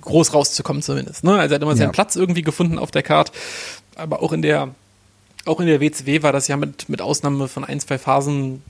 groß rauszukommen zumindest. Ne? Also er hat immer Ja. seinen Platz irgendwie gefunden auf der Card, aber auch in der auch in der WCW war das ja mit, mit Ausnahme von ein, zwei Phasen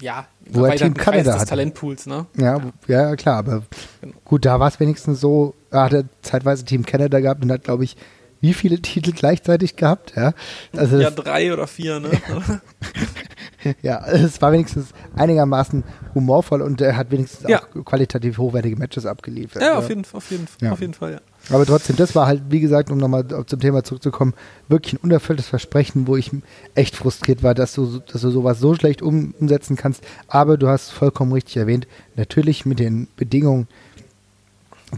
ja, Wo er Team des hatte. Talentpools, ne? Ja, ja, ja, klar, aber Genau. gut, da war es wenigstens so, er hatte zeitweise Team Canada gehabt und hat, glaube ich, wie viele Titel gleichzeitig gehabt, ja. Also Ja, drei oder vier, ne? ja, es war wenigstens einigermaßen humorvoll und er hat wenigstens Ja. auch qualitativ hochwertige Matches abgeliefert. ja, auf jeden, auf jeden, Ja. auf jeden Fall, ja. Aber trotzdem, das war halt, wie gesagt, um nochmal zum Thema zurückzukommen, wirklich ein unerfülltes Versprechen, wo ich echt frustriert war, dass du, dass du sowas so schlecht um, umsetzen kannst. Aber du hast vollkommen richtig erwähnt, natürlich mit den Bedingungen,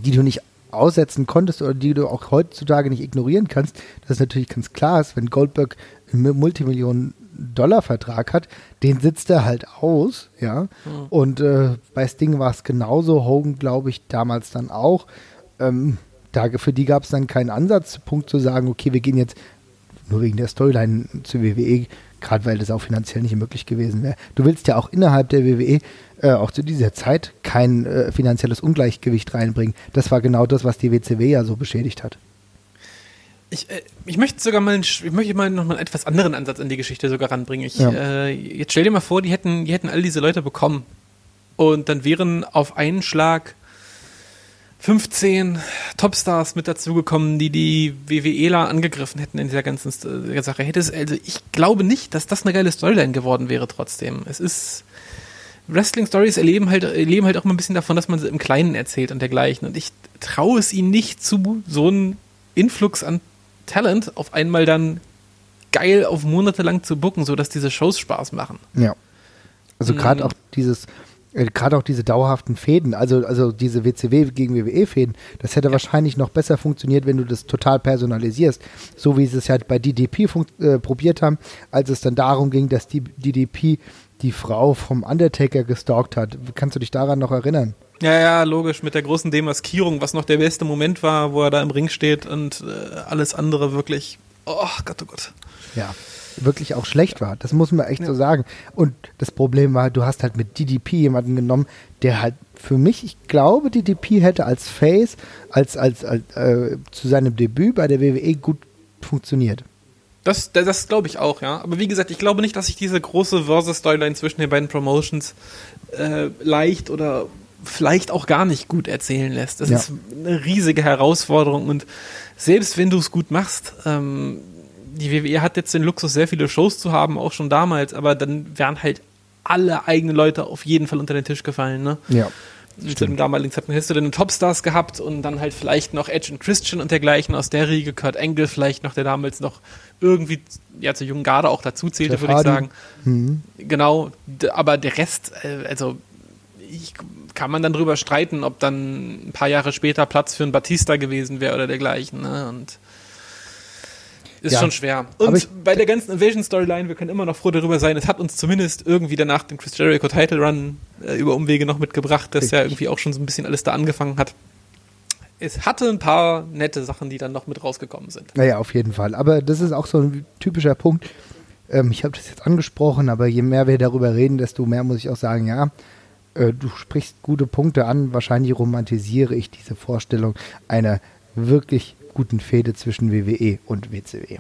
die du nicht aussetzen konntest oder die du auch heutzutage nicht ignorieren kannst, dass es natürlich ganz klar ist, wenn Goldberg einen Multimillionen-Dollar-Vertrag hat, den sitzt er halt aus, ja. Und äh, bei Sting war es genauso, Hogan glaube ich damals dann auch. Ähm, da, für die gab es dann keinen Ansatzpunkt zu sagen, okay, wir gehen jetzt nur wegen der Storyline zur WWE, gerade weil das auch finanziell nicht möglich gewesen wäre. Du willst ja auch innerhalb der WWE, äh, auch zu dieser Zeit, kein äh, finanzielles Ungleichgewicht reinbringen. Das war genau das, was die WCW ja so beschädigt hat. Ich, äh, ich möchte sogar mal, ich möchte mal noch mal einen etwas anderen Ansatz an die Geschichte sogar ranbringen. Ich, Ja. äh, jetzt stell dir mal vor, die hätten, die hätten all diese Leute bekommen und dann wären auf einen Schlag 15 Topstars mit dazugekommen, die die WWEler angegriffen hätten in dieser ganzen äh, Sache. Hätte es, also ich glaube nicht, dass das eine geile Storyline geworden wäre trotzdem. Es ist Wrestling-Stories erleben halt, erleben halt auch mal ein bisschen davon, dass man sie im Kleinen erzählt und dergleichen. Und ich traue es ihnen nicht zu, so einen Influx an Talent auf einmal dann geil auf Monate lang zu booken, sodass diese Shows Spaß machen. Ja. Also gerade Mhm. auch dieses, gerade auch diese dauerhaften Fäden, also, also diese WCW gegen WWE-Fäden, das hätte wahrscheinlich noch besser funktioniert, wenn du das total personalisierst. So wie sie es halt bei DDP äh, probiert haben, als es dann darum ging, dass die DDP die Frau vom Undertaker gestalkt hat. Kannst du dich daran noch erinnern? Ja, ja, logisch, mit der großen Demaskierung, was noch der beste Moment war, wo er da im Ring steht und äh, alles andere wirklich oh Gott, oh Gott. Ja, wirklich auch schlecht war. Das muss man echt ja. so sagen. Und das Problem war, du hast halt mit DDP jemanden genommen, der halt für mich, ich glaube, DDP hätte als Face, als, als, als äh, zu seinem Debüt bei der WWE gut funktioniert. Das, das, das glaube ich auch, ja. Aber wie gesagt, ich glaube nicht, dass sich diese große Versus-Storyline zwischen den beiden Promotions äh, leicht oder vielleicht auch gar nicht gut erzählen lässt. Das ja. ist eine riesige Herausforderung und selbst wenn du es gut machst, ähm, die WWE hat jetzt den Luxus, sehr viele Shows zu haben, auch schon damals, aber dann wären halt alle eigenen Leute auf jeden Fall unter den Tisch gefallen, ne? Ja. Zu dem damaligen Zeitpunkt hättest du dann Topstars gehabt und dann halt vielleicht noch Edge und Christian und dergleichen aus der Riege, Kurt Angle vielleicht noch, der damals noch irgendwie ja zur jungen Garde auch dazu zählte, würde ich sagen. Mhm. Genau, aber der Rest, äh, also ich, kann man dann drüber streiten, ob dann ein paar Jahre später Platz für einen Batista gewesen wäre oder dergleichen. Ne? Und ist ja. schon schwer. Und ich, bei der ganzen Invasion-Storyline, wir können immer noch froh darüber sein, es hat uns zumindest irgendwie danach den Chris Jericho Title Run äh, über Umwege noch mitgebracht, dass ja irgendwie auch schon so ein bisschen alles da angefangen hat. Es hatte ein paar nette Sachen, die dann noch mit rausgekommen sind. Naja, auf jeden Fall. Aber das ist auch so ein typischer Punkt. Ähm, ich habe das jetzt angesprochen, aber je mehr wir darüber reden, desto mehr muss ich auch sagen, ja, äh, du sprichst gute Punkte an. Wahrscheinlich romantisiere ich diese Vorstellung einer wirklich guten Fehde zwischen WWE und WCW.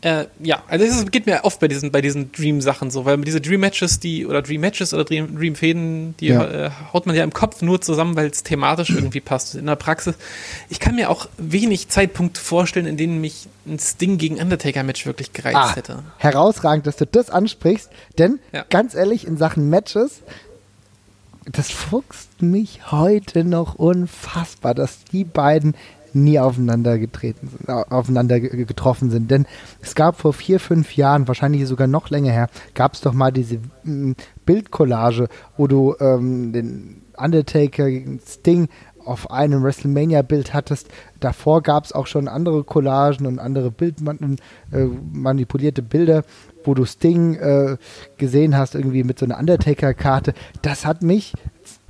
Äh, ja, also es geht mir oft bei diesen, bei diesen Dream-Sachen so, weil diese Dream-Matches, die, oder Dream-Matches oder Dream-Fäden, die ja. äh, haut man ja im Kopf nur zusammen, weil es thematisch irgendwie passt. In der Praxis, ich kann mir auch wenig Zeitpunkte vorstellen, in denen mich ein Sting gegen Undertaker-Match wirklich gereizt ah, hätte. Herausragend, dass du das ansprichst, denn ja. ganz ehrlich, in Sachen Matches, das fuchst mich heute noch unfassbar, dass die beiden nie aufeinander getreten sind, aufeinander getroffen sind. Denn es gab vor vier, fünf Jahren, wahrscheinlich sogar noch länger her, gab es doch mal diese mm, Bildcollage, wo du ähm, den Undertaker gegen Sting auf einem WrestleMania-Bild hattest. Davor gab es auch schon andere Collagen und andere bildmanipulierte äh, Bilder, wo du Sting äh, gesehen hast, irgendwie mit so einer Undertaker-Karte. Das hat mich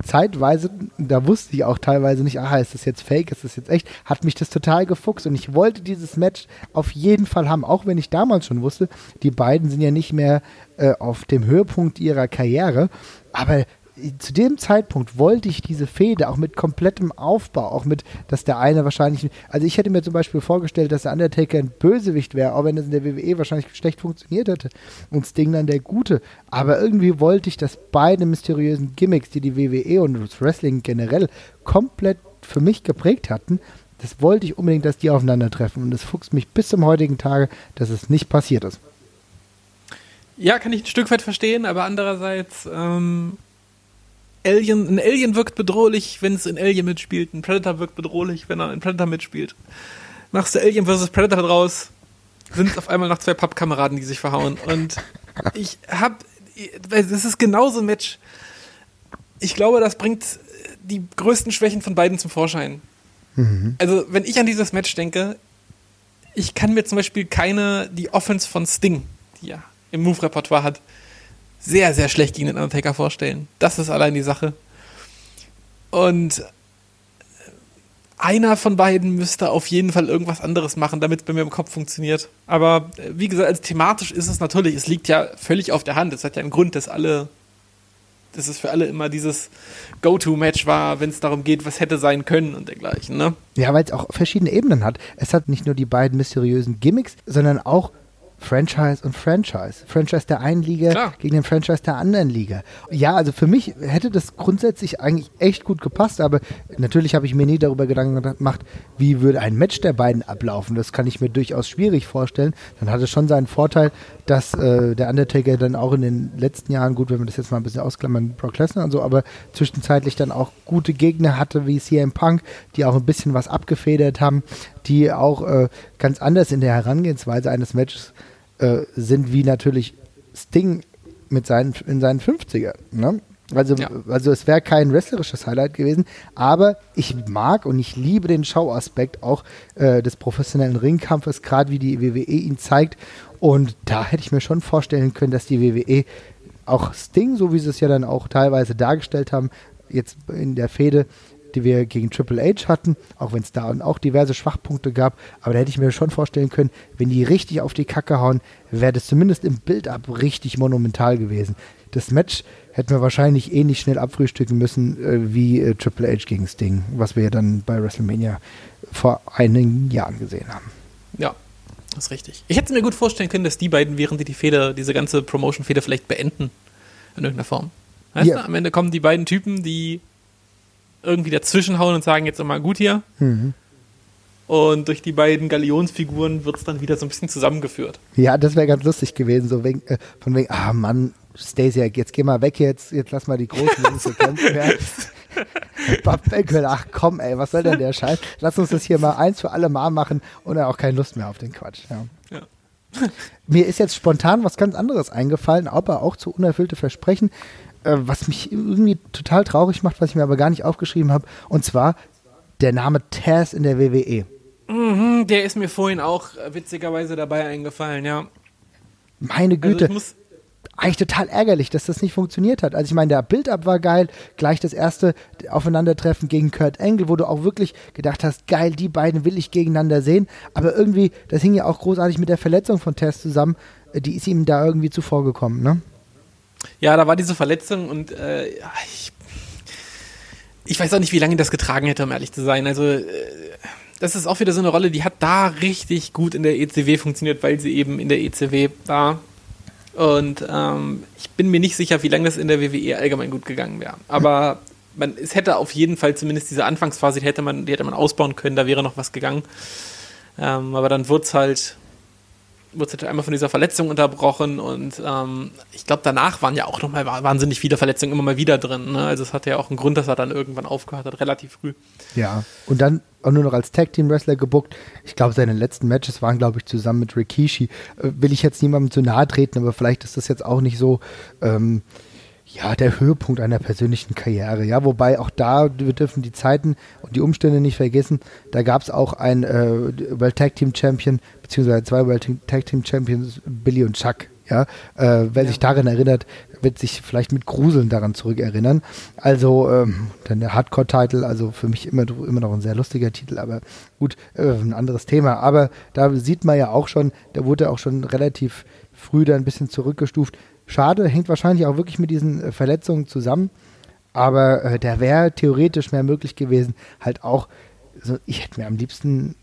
zeitweise, da wusste ich auch teilweise nicht, aha, ist das jetzt fake, ist das jetzt echt, hat mich das total gefuchst und ich wollte dieses Match auf jeden Fall haben, auch wenn ich damals schon wusste, die beiden sind ja nicht mehr äh, auf dem Höhepunkt ihrer Karriere, aber zu dem Zeitpunkt wollte ich diese Fehde auch mit komplettem Aufbau, auch mit, dass der eine wahrscheinlich, also ich hätte mir zum Beispiel vorgestellt, dass der Undertaker ein Bösewicht wäre, auch wenn das in der WWE wahrscheinlich schlecht funktioniert hätte und Sting dann der Gute. Aber irgendwie wollte ich, dass beide mysteriösen Gimmicks, die die WWE und das Wrestling generell komplett für mich geprägt hatten, das wollte ich unbedingt, dass die aufeinandertreffen. Und es fuchst mich bis zum heutigen Tage, dass es nicht passiert ist. Ja, kann ich ein Stück weit verstehen, aber andererseits ähm, Alien, ein Alien wirkt bedrohlich, wenn es in Alien mitspielt. Ein Predator wirkt bedrohlich, wenn er in Predator mitspielt. Machst du Alien vs. Predator draus, sind es auf einmal noch zwei Pappkameraden, die sich verhauen. Und ich hab, das ist genauso ein Match. Ich glaube, das bringt die größten Schwächen von beiden zum Vorschein. Mhm. Also, wenn ich an dieses Match denke, ich kann mir zum Beispiel keine, die Offense von Sting, die ja im Move-Repertoire hat, sehr, sehr schlecht gegen den Undertaker vorstellen. Das ist allein die Sache. Und einer von beiden müsste auf jeden Fall irgendwas anderes machen, damit es bei mir im Kopf funktioniert. Aber äh, wie gesagt, also thematisch ist es natürlich, es liegt ja völlig auf der Hand. Es hat ja einen Grund, dass alle, dass es für alle immer dieses Go-To-Match war, wenn es darum geht, was hätte sein können und dergleichen, ne? Ja, weil es auch verschiedene Ebenen hat. Es hat nicht nur die beiden mysteriösen Gimmicks, sondern auch Franchise und Franchise. Franchise der einen Liga Klar. gegen den Franchise der anderen Liga. Ja, also für mich hätte das grundsätzlich eigentlich echt gut gepasst, aber natürlich habe ich mir nie darüber Gedanken gemacht, wie würde ein Match der beiden ablaufen. Das kann ich mir durchaus schwierig vorstellen. Dann hat es schon seinen Vorteil, dass äh, der Undertaker dann auch in den letzten Jahren, gut, wenn wir das jetzt mal ein bisschen ausklammern, Brock Lesnar und so, aber zwischenzeitlich dann auch gute Gegner hatte, wie CM Punk, die auch ein bisschen was abgefedert haben, die auch äh, ganz anders in der Herangehensweise eines Matches äh, sind wie natürlich Sting mit seinen, in seinen 50er. Ne? Also, ja. also es wäre kein wrestlerisches Highlight gewesen, aber ich mag und ich liebe den Schauaspekt auch äh, des professionellen Ringkampfes, gerade wie die WWE ihn zeigt. Und da hätte ich mir schon vorstellen können, dass die WWE auch Sting, so wie sie es ja dann auch teilweise dargestellt haben, jetzt in der Fehde die wir gegen Triple H hatten, auch wenn es da auch diverse Schwachpunkte gab. Aber da hätte ich mir schon vorstellen können, wenn die richtig auf die Kacke hauen, wäre das zumindest im Build-up richtig monumental gewesen. Das Match hätten wir wahrscheinlich ähnlich schnell abfrühstücken müssen äh, wie äh, Triple H gegen Sting, was wir ja dann bei WrestleMania vor einigen Jahren gesehen haben. Ja, das ist richtig. Ich hätte mir gut vorstellen können, dass die beiden, während die die Feder, diese ganze Promotion-Feder vielleicht beenden, in irgendeiner Form. Weißt ja. du, am Ende kommen die beiden Typen, die irgendwie dazwischenhauen und sagen, jetzt mal gut hier. Mhm. Und durch die beiden Galionsfiguren wird es dann wieder so ein bisschen zusammengeführt. Ja, das wäre ganz lustig gewesen, so wegen, äh, von wegen, ah Mann, Stacey, jetzt geh mal weg jetzt, jetzt lass mal die großen Jungs so kämpfen. Ja. Bob Bacon, ach komm, ey, was soll denn der Scheiß? Lass uns das hier mal eins für alle Mal machen und dann auch keine Lust mehr auf den Quatsch. Ja. ja. Mir ist jetzt spontan was ganz anderes eingefallen, aber auch zu unerfüllte Versprechen, äh, was mich irgendwie total traurig macht, was ich mir aber gar nicht aufgeschrieben habe. Und zwar der Name Taz in der WWE. Mhm, der ist mir vorhin auch äh, witzigerweise dabei eingefallen, ja. Meine also Güte. Also eigentlich total ärgerlich, dass das nicht funktioniert hat. Also ich meine, der Build-up war geil, gleich das erste Aufeinandertreffen gegen Kurt Angle, wo du auch wirklich gedacht hast, geil, die beiden will ich gegeneinander sehen. Aber irgendwie, das hing ja auch großartig mit der Verletzung von Tess zusammen, äh, die ist ihm da irgendwie zuvor gekommen, ne? Ja, da war diese Verletzung und äh, ich, ich weiß auch nicht, wie lange das getragen hätte, um ehrlich zu sein. Also äh, das ist auch wieder so eine Rolle, die hat da richtig gut in der ECW funktioniert, weil sie eben in der ECW war und ähm, ich bin mir nicht sicher, wie lange das in der WWE allgemein gut gegangen wäre. Aber man, es hätte auf jeden Fall zumindest diese Anfangsphase, die hätte man, die hätte man ausbauen können, da wäre noch was gegangen. Ähm, aber dann wurde es halt, wurde halt einmal von dieser Verletzung unterbrochen und ähm, ich glaube, danach waren ja auch nochmal wahnsinnig viele Verletzungen immer mal wieder drin. Ne? Also es hatte ja auch einen Grund, dass er dann irgendwann aufgehört hat, relativ früh. Ja, und dann auch nur noch als Tag Team Wrestler gebuckt. Ich glaube, seine letzten Matches waren, glaube ich, zusammen mit Rikishi. Äh, will ich jetzt niemandem zu nahe treten, aber vielleicht ist das jetzt auch nicht so, ähm, ja, der Höhepunkt einer persönlichen Karriere. Ja, wobei auch da, wir dürfen die Zeiten und die Umstände nicht vergessen. Da gab es auch ein äh, World Tag Team Champion, beziehungsweise zwei World Tag Team Champions, Billy und Chuck. Ja, äh, wer ja. sich daran erinnert, wird sich vielleicht mit Gruseln daran zurückerinnern. Also ähm, dann der Hardcore-Titel, also für mich immer, immer noch ein sehr lustiger Titel, aber gut, äh, ein anderes Thema. Aber da sieht man ja auch schon, da wurde auch schon relativ früh da ein bisschen zurückgestuft. Schade, hängt wahrscheinlich auch wirklich mit diesen äh, Verletzungen zusammen. Aber äh, da wäre theoretisch mehr möglich gewesen, halt auch, also ich hätte mir am liebsten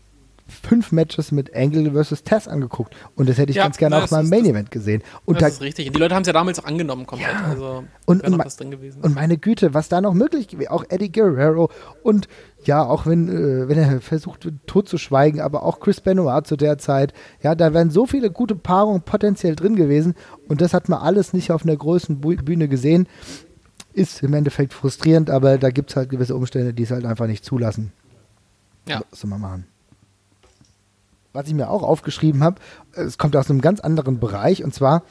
fünf Matches mit Angle versus Tess angeguckt. Und das hätte ich ja, ganz gerne auch mal im Main Event gesehen. Und das da, ist richtig. Und die Leute haben es ja damals auch angenommen komplett. Ja. Also und, und, und, meine Güte, was da noch möglich gewesen Auch Eddie Guerrero und ja, auch wenn, äh, wenn er versucht, tot zu schweigen, aber auch Chris Benoit zu der Zeit. Ja, da wären so viele gute Paarungen potenziell drin gewesen. Und das hat man alles nicht auf einer großen Bühne gesehen. Ist im Endeffekt frustrierend, aber da gibt es halt gewisse Umstände, die es halt einfach nicht zulassen. Ja. Was soll man machen? was ich mir auch aufgeschrieben habe, es kommt aus einem ganz anderen Bereich und zwar,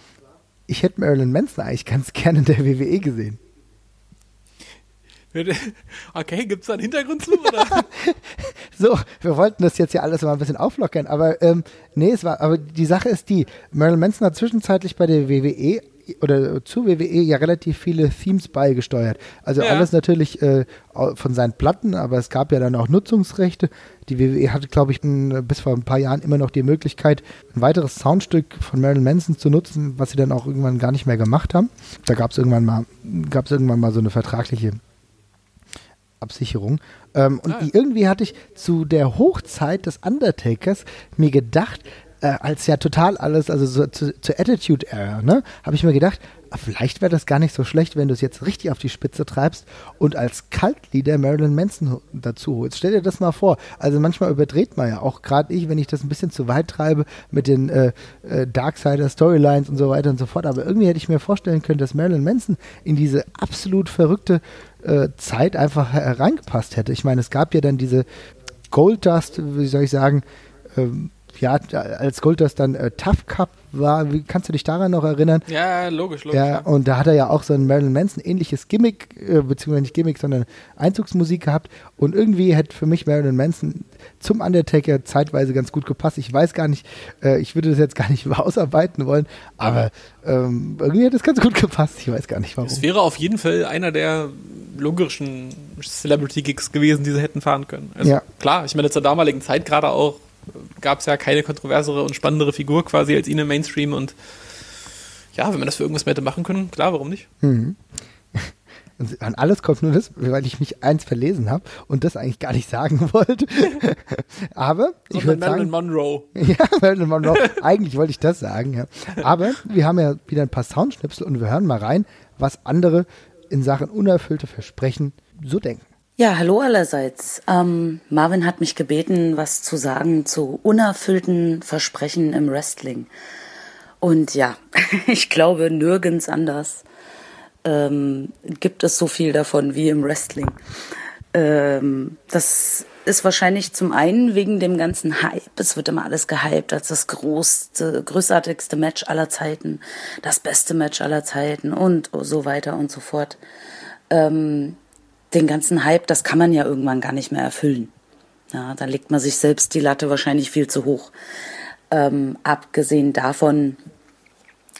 ich hätte Marilyn Manson eigentlich ganz gerne in der WWE gesehen. Okay, gibt es da einen Hintergrund zu? so, wir wollten das jetzt ja alles mal ein bisschen auflockern, aber ähm, nee, es war, aber die Sache ist die, Marilyn Manson hat zwischenzeitlich bei der WWE oder zu WWE ja relativ viele Themes beigesteuert. Also ja. alles natürlich äh, von seinen Platten, aber es gab ja dann auch Nutzungsrechte. Die WWE hatte, glaube ich, bis vor ein paar Jahren immer noch die Möglichkeit, ein weiteres Soundstück von Marilyn Manson zu nutzen, was sie dann auch irgendwann gar nicht mehr gemacht haben. Da gab es irgendwann mal, gab es irgendwann mal so eine vertragliche Absicherung. Ähm, und ah. irgendwie hatte ich zu der Hochzeit des Undertakers mir gedacht, äh, als ja total alles, also so zu, zur Attitude Era, ne, habe ich mir gedacht, vielleicht wäre das gar nicht so schlecht, wenn du es jetzt richtig auf die Spitze treibst und als Kaltlieder Marilyn Manson dazu holst. Stell dir das mal vor. Also manchmal überdreht man ja auch, gerade ich, wenn ich das ein bisschen zu weit treibe mit den äh, äh, Darksider Storylines und so weiter und so fort. Aber irgendwie hätte ich mir vorstellen können, dass Marilyn Manson in diese absolut verrückte äh, Zeit einfach hereingepasst hätte. Ich meine, es gab ja dann diese Gold Dust, wie soll ich sagen, ähm, ja, als Goldust dann äh, Tough Cup war, wie, kannst du dich daran noch erinnern? Ja, logisch, logisch. Ja, ja. und da hat er ja auch so ein Marilyn Manson ähnliches Gimmick, äh, beziehungsweise nicht Gimmick, sondern Einzugsmusik gehabt. Und irgendwie hätte für mich Marilyn Manson zum Undertaker zeitweise ganz gut gepasst. Ich weiß gar nicht, äh, ich würde das jetzt gar nicht ausarbeiten wollen, aber ähm, irgendwie hat es ganz gut gepasst. Ich weiß gar nicht warum. Es wäre auf jeden Fall einer der logischen Celebrity-Gigs gewesen, die sie hätten fahren können. Also Ja. klar, ich meine, zur damaligen Zeit gerade auch gab es ja keine kontroversere und spannendere Figur quasi als ihn im Mainstream und ja, wenn man das für irgendwas mehr hätte machen können, klar, warum nicht? Und An alles kommt nur das, weil ich mich eins verlesen habe und das eigentlich gar nicht sagen wollte. Aber ich würde sagen, Marilyn Monroe. ja, Marilyn Monroe, eigentlich wollte ich das sagen, ja. Aber wir haben ja wieder ein paar Soundschnipsel und wir hören mal rein, was andere in Sachen unerfüllte Versprechen so denken. Ja, hallo allerseits. Ähm, Marvin hat mich gebeten, was zu sagen zu unerfüllten Versprechen im Wrestling. Und ja, ich glaube, nirgends anders ähm, gibt es so viel davon wie im Wrestling. Ähm, das ist wahrscheinlich zum einen wegen dem ganzen Hype. Es wird immer alles gehypt als das größte, großartigste Match aller Zeiten, das beste Match aller Zeiten und so weiter und so fort. Ähm, den ganzen Hype, das kann man ja irgendwann gar nicht mehr erfüllen. Ja, da legt man sich selbst die Latte wahrscheinlich viel zu hoch. Ähm, abgesehen davon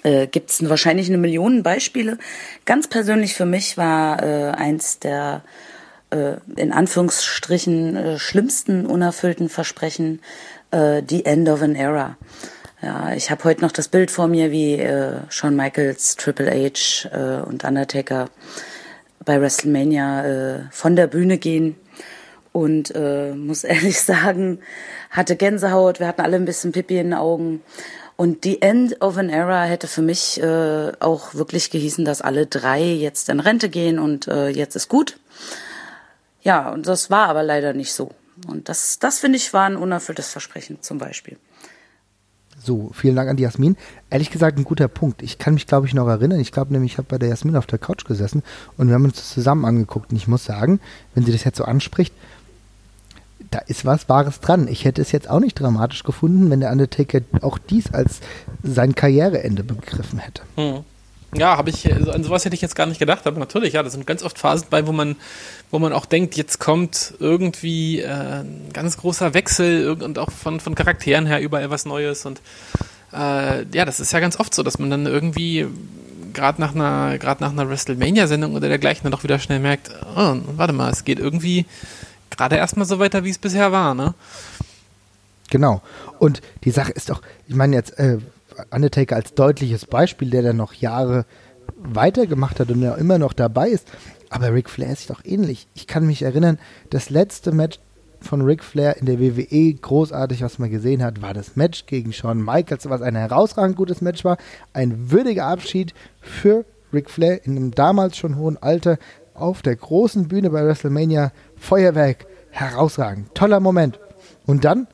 äh, gibt es wahrscheinlich eine Million Beispiele. Ganz persönlich für mich war äh, eins der äh, in Anführungsstrichen äh, schlimmsten unerfüllten Versprechen äh, The End of an Era. Ja, ich habe heute noch das Bild vor mir, wie äh, Shawn Michaels, Triple H äh, und Undertaker bei WrestleMania äh, von der Bühne gehen und äh, muss ehrlich sagen, hatte Gänsehaut, wir hatten alle ein bisschen Pipi in den Augen. Und die End of an Era hätte für mich äh, auch wirklich gehießen, dass alle drei jetzt in Rente gehen und äh, jetzt ist gut. Ja, und das war aber leider nicht so. Und das, das finde ich war ein unerfülltes Versprechen zum Beispiel. So, vielen Dank an die Jasmin. Ehrlich gesagt, ein guter Punkt. Ich kann mich, glaube ich, noch erinnern. Ich glaube nämlich, ich habe bei der Jasmin auf der Couch gesessen und wir haben uns das zusammen angeguckt. Und ich muss sagen, wenn sie das jetzt so anspricht, da ist was Wahres dran. Ich hätte es jetzt auch nicht dramatisch gefunden, wenn der Undertaker auch dies als sein Karriereende begriffen hätte. Hm. Ja, habe ich, also an sowas hätte ich jetzt gar nicht gedacht, aber natürlich, ja, da sind ganz oft Phasen bei, wo man, wo man auch denkt, jetzt kommt irgendwie äh, ein ganz großer Wechsel und auch von, von Charakteren her überall was Neues und äh, ja, das ist ja ganz oft so, dass man dann irgendwie gerade nach einer, gerade nach einer WrestleMania-Sendung oder dergleichen dann doch wieder schnell merkt, oh, warte mal, es geht irgendwie gerade erstmal so weiter, wie es bisher war, ne? Genau. Und die Sache ist doch, ich meine jetzt, äh, Undertaker als deutliches Beispiel, der dann noch Jahre weitergemacht hat und ja immer noch dabei ist. Aber Ric Flair ist doch ähnlich. Ich kann mich erinnern, das letzte Match von Ric Flair in der WWE, großartig, was man gesehen hat, war das Match gegen Shawn Michaels, was ein herausragend gutes Match war. Ein würdiger Abschied für Ric Flair in einem damals schon hohen Alter auf der großen Bühne bei WrestleMania. Feuerwerk, herausragend, toller Moment. Und dann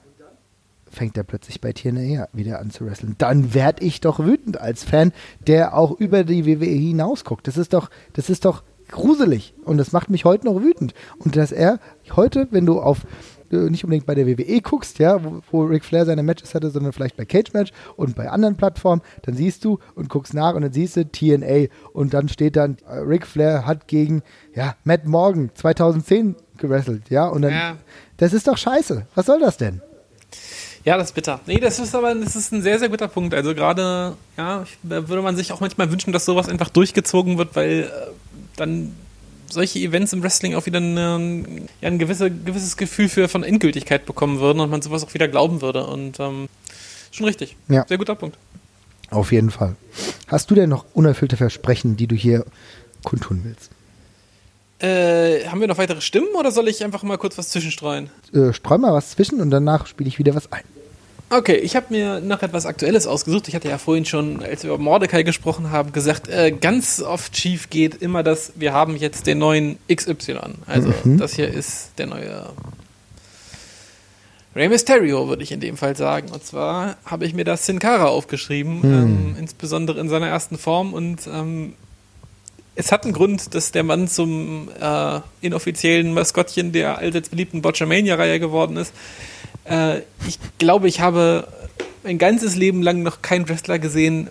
fängt er plötzlich bei TNA wieder an zu wresteln. Dann werd ich doch wütend als Fan, der auch über die WWE hinausguckt. Das ist doch, das ist doch gruselig und das macht mich heute noch wütend. Und dass er heute, wenn du auf äh, nicht unbedingt bei der WWE guckst, ja, wo, wo Ric Flair seine Matches hatte, sondern vielleicht bei Cage Match und bei anderen Plattformen, dann siehst du und guckst nach und dann siehst du TNA und dann steht dann äh, Ric Flair hat gegen ja, Matt Morgan 2010 gewrestelt, ja, und dann Ja. das ist doch scheiße. Was soll das denn? Ja, das ist bitter. Nee, das ist aber das ist ein sehr, sehr guter Punkt. Also gerade, ja, ich, da würde man sich auch manchmal wünschen, dass sowas einfach durchgezogen wird, weil äh, dann solche Events im Wrestling auch wieder eine, ja, ein gewisse, gewisses Gefühl für, von Endgültigkeit bekommen würden und man sowas auch wieder glauben würde. Und ähm, schon richtig. Ja. Sehr guter Punkt. Auf jeden Fall. Hast du denn noch unerfüllte Versprechen, die du hier kundtun willst? Äh, haben wir noch weitere Stimmen oder soll ich einfach mal kurz was zwischenstreuen? Äh, streu mal was zwischen und danach spiele ich wieder was ein. Okay, ich habe mir noch etwas Aktuelles ausgesucht. Ich hatte ja vorhin schon, als wir über Mordecai gesprochen haben, gesagt, äh, ganz oft schief geht immer das, wir haben jetzt den neuen XY. Also das hier ist der neue Rey Mysterio, würde ich in dem Fall sagen. Und zwar habe ich mir da Sin Cara aufgeschrieben, ähm, insbesondere in seiner ersten Form. Und ähm, es hat einen Grund, dass der Mann zum äh, inoffiziellen Maskottchen der allseits beliebten Botchamania-Reihe geworden ist. Äh, ich glaube, ich habe mein ganzes Leben lang noch keinen Wrestler gesehen,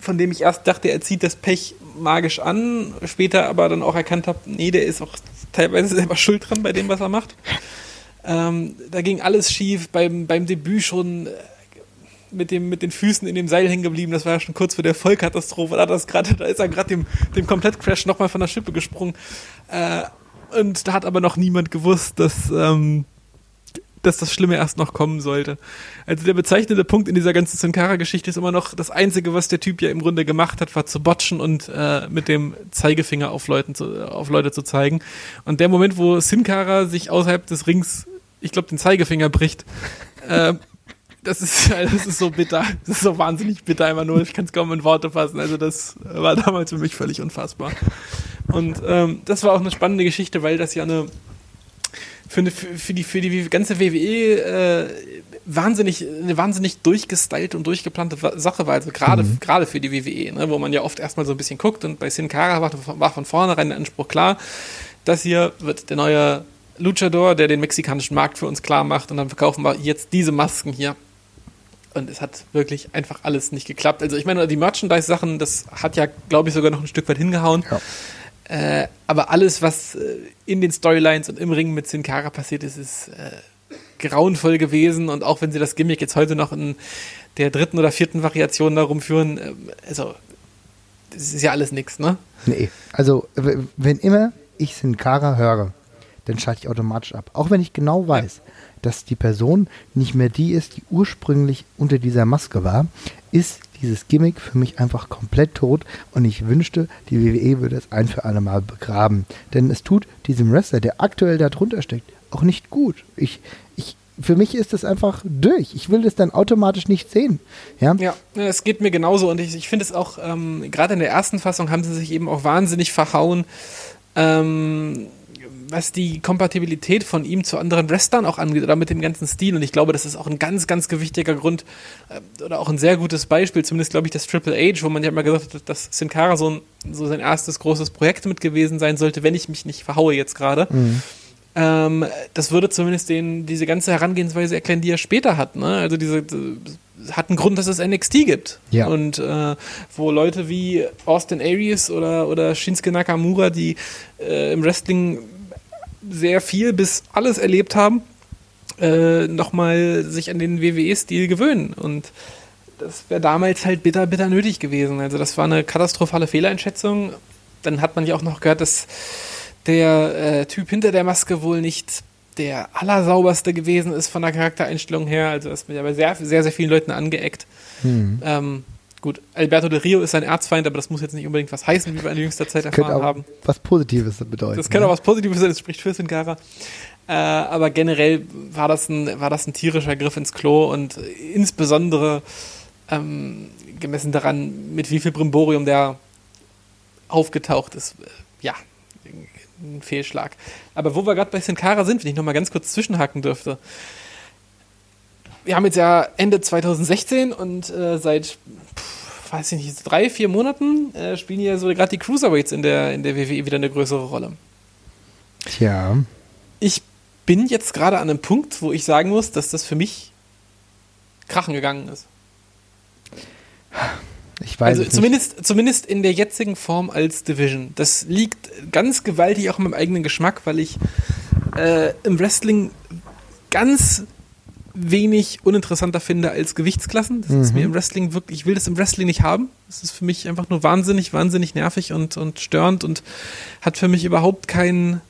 von dem ich erst dachte, er zieht das Pech magisch an, später aber dann auch erkannt habe, nee, der ist auch teilweise selber schuld dran bei dem, was er macht. Ähm, da ging alles schief, beim, beim Debüt schon, äh, mit, dem, mit den Füßen in dem Seil hängen geblieben. Das war ja schon kurz vor der Vollkatastrophe. Da, das grad, da ist er gerade dem, dem Komplettcrash nochmal von der Schippe gesprungen. Äh, und da hat aber noch niemand gewusst, dass, ähm, dass das Schlimme erst noch kommen sollte. Also der bezeichnende Punkt in dieser ganzen Sin Cara-Geschichte ist immer noch, das Einzige, was der Typ ja im Grunde gemacht hat, war zu botchen und äh, mit dem Zeigefinger auf, Leuten zu, auf Leute zu zeigen. Und der Moment, wo Sin Cara sich außerhalb des Rings, ich glaube, den Zeigefinger bricht, äh, das ist, das ist so bitter. Das ist so wahnsinnig bitter, einfach nur. Ich kann es kaum in Worte fassen. Also, das war damals für mich völlig unfassbar. Und ähm, das war auch eine spannende Geschichte, weil das ja eine für, eine, für, die, für die ganze WWE äh, wahnsinnig, eine wahnsinnig durchgestylte und durchgeplante Sache war. Also gerade mhm. gerade für die WWE, ne, wo man ja oft erstmal so ein bisschen guckt und bei Sin Cara war, war von vornherein der Anspruch klar, das hier wird der neue Luchador, der den mexikanischen Markt für uns klar macht und dann verkaufen wir jetzt diese Masken hier. Und es hat wirklich einfach alles nicht geklappt. Also ich meine, die Merchandise-Sachen, das hat ja, glaube ich, sogar noch ein Stück weit hingehauen. Ja. Äh, aber alles, was äh, in den Storylines und im Ring mit Sin Cara passiert ist, ist äh, grauenvoll gewesen. Und auch wenn sie das Gimmick jetzt heute noch in der dritten oder vierten Variation darum führen, äh, also das ist ja alles nichts, ne? Nee, also wenn immer ich Sin Cara höre, dann schalte ich automatisch ab. Auch wenn ich genau weiß, ja. dass die Person nicht mehr die ist, die ursprünglich unter dieser Maske war, ist dieses Gimmick für mich einfach komplett tot und ich wünschte, die WWE würde es ein für alle Mal begraben. Denn es tut diesem Wrestler, der aktuell da drunter steckt, auch nicht gut. Ich, ich, für mich ist das einfach durch. Ich will das dann automatisch nicht sehen. Ja, ja es geht mir genauso und ich, ich finde es auch, ähm, gerade in der ersten Fassung haben sie sich eben auch wahnsinnig verhauen. Ähm, was die Kompatibilität von ihm zu anderen Wrestlern auch angeht oder mit dem ganzen Stil. Und ich glaube, das ist auch ein ganz, ganz gewichtiger Grund äh, oder auch ein sehr gutes Beispiel, zumindest glaube ich, das Triple H, wo man ja immer gesagt hat, dass Sin Cara so, ein, so sein erstes großes Projekt mit gewesen sein sollte, wenn ich mich nicht verhaue jetzt gerade. Mhm. Ähm, das würde zumindest den, diese ganze Herangehensweise erklären, die er später hat. Ne? Also diese hat einen Grund, dass es NXT gibt. Ja. Und äh, wo Leute wie Austin Aries oder, oder Shinsuke Nakamura, die äh, im Wrestling sehr viel bis alles erlebt haben, äh, nochmal sich an den WWE-Stil gewöhnen. Und das wäre damals halt bitter, bitter nötig gewesen. Also das war eine katastrophale Fehleinschätzung. Dann hat man ja auch noch gehört, dass der äh, Typ hinter der Maske wohl nicht der allersauberste gewesen ist von der Charaktereinstellung her. Also das wird ja bei sehr, sehr, sehr vielen Leuten angeeckt. Mhm. Ähm, Gut, Alberto Del Rio ist sein Erzfeind, aber das muss jetzt nicht unbedingt was heißen, wie wir in jüngster Zeit erfahren auch haben. Was Positives bedeuten. Das kann ne? auch was Positives sein, das spricht für Sinkara. Äh, aber generell war das, ein, war das ein tierischer Griff ins Klo und insbesondere ähm, gemessen daran, mit wie viel Brimborium der aufgetaucht ist, äh, ja, ein Fehlschlag. Aber wo wir gerade bei Sinkara sind, wenn ich nochmal ganz kurz zwischenhaken dürfte. Wir haben jetzt ja Ende 2016 und äh, seit weiß ich nicht, drei, vier Monaten äh, spielen ja so gerade die Cruiserweights in der, in der WWE wieder eine größere Rolle. Tja. Ich bin jetzt gerade an einem Punkt, wo ich sagen muss, dass das für mich krachen gegangen ist. Ich weiß also zumindest, nicht. zumindest in der jetzigen Form als Division. Das liegt ganz gewaltig auch in meinem eigenen Geschmack, weil ich äh, im Wrestling ganz wenig uninteressanter finde als Gewichtsklassen. Das mhm. ist mir im Wrestling wirklich, ich will das im Wrestling nicht haben. Das ist für mich einfach nur wahnsinnig, wahnsinnig nervig und, und störend und hat für mich überhaupt keinen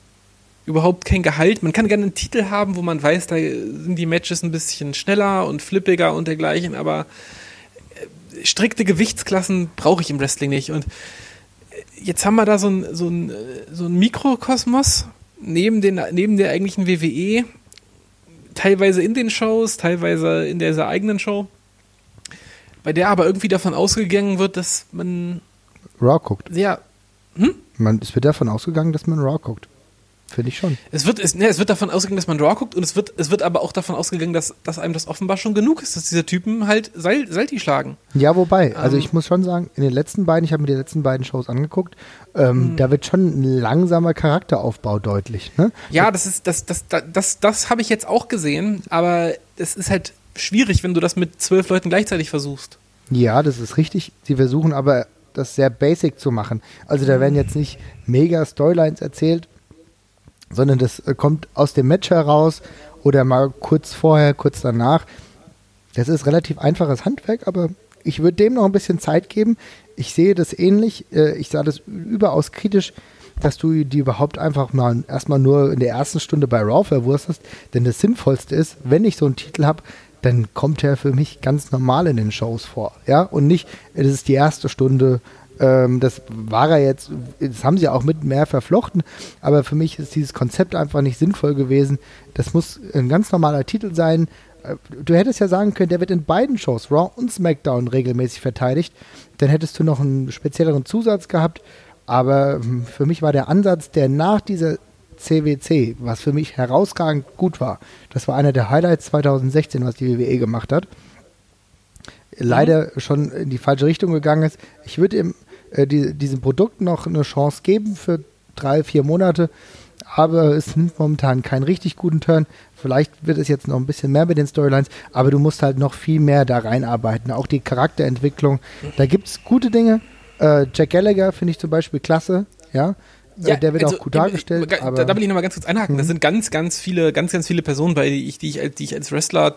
überhaupt kein Gehalt. Man kann gerne einen Titel haben, wo man weiß, da sind die Matches ein bisschen schneller und flippiger und dergleichen, aber äh, strikte Gewichtsklassen brauche ich im Wrestling nicht. Und äh, jetzt haben wir da so ein, so ein, äh, so ein Mikrokosmos neben, den, neben der eigentlichen WWE teilweise in den Shows, teilweise in dieser eigenen Show, bei der aber irgendwie davon ausgegangen wird, dass man Raw guckt. Ja. Hm? Man, es wird davon ausgegangen, dass man Raw guckt. Finde ich schon. Es wird, es, ne, es wird davon ausgegangen, dass man Raw guckt und es wird, es wird aber auch davon ausgegangen, dass, dass einem das offenbar schon genug ist, dass diese Typen halt Seil, Salti schlagen. Ja, wobei, also ähm, ich muss schon sagen, in den letzten beiden, ich habe mir die letzten beiden Shows angeguckt, ähm, mhm. da wird schon ein langsamer Charakteraufbau deutlich. Ne? Ja, das ist, das, das, das, das, das habe ich jetzt auch gesehen, aber es ist halt schwierig, wenn du das mit zwölf Leuten gleichzeitig versuchst. Ja, das ist richtig. Sie versuchen aber das sehr basic zu machen. Also da werden jetzt nicht mega Storylines erzählt, sondern das äh, kommt aus dem Match heraus oder mal kurz vorher, kurz danach. Das ist relativ einfaches Handwerk, aber ich würde dem noch ein bisschen Zeit geben. Ich sehe das ähnlich. Äh, ich sah das überaus kritisch, dass du die überhaupt einfach mal erstmal nur in der ersten Stunde bei Raw verwurstest. Denn das Sinnvollste ist, wenn ich so einen Titel habe, dann kommt er für mich ganz normal in den Shows vor. Ja, und nicht, es ist die erste Stunde. Ähm, das war er jetzt, das haben sie auch mit mehr verflochten, aber für mich ist dieses Konzept einfach nicht sinnvoll gewesen. Das muss ein ganz normaler Titel sein. Äh, du hättest ja sagen können, der wird in beiden Shows, Raw und SmackDown, regelmäßig verteidigt. Dann hättest du noch einen spezielleren Zusatz gehabt. Aber hm, für mich war der Ansatz, der nach dieser CWC, was für mich herausragend gut war. Das war einer der Highlights 2016, was die WWE gemacht hat. Leider mhm. schon in die falsche Richtung gegangen ist. Ich würde ihm äh, die, diesem Produkt noch eine Chance geben für drei, vier Monate, aber es nimmt momentan keinen richtig guten Turn. Vielleicht wird es jetzt noch ein bisschen mehr mit den Storylines, aber du musst halt noch viel mehr da reinarbeiten. Auch die Charakterentwicklung. Da gibt es gute Dinge. Äh, Jack Gallagher finde ich zum Beispiel klasse. Ja, ja, der wird also, auch gut dargestellt. Da, da, will ich nochmal ganz kurz einhaken. Mhm. Das sind ganz, ganz viele, ganz, ganz viele Personen, bei die ich, die ich, die ich als Wrestler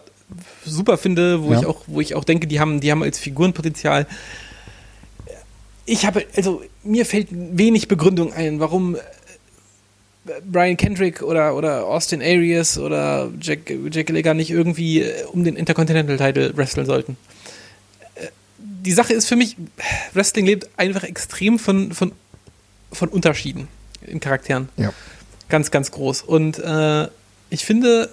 super finde, wo ja. ich auch, wo ich auch denke, die haben, die haben als Figurenpotenzial. Ich habe, also mir fällt wenig Begründung ein, warum äh, Brian Kendrick oder, oder Austin Arias oder Jack, Jack Gallagher nicht irgendwie äh, um den Intercontinental Title wresteln sollten. Äh, die Sache ist für mich, Wrestling lebt einfach extrem von, von von Unterschieden in Charakteren. Ja. Ganz, ganz groß. Und äh, ich finde,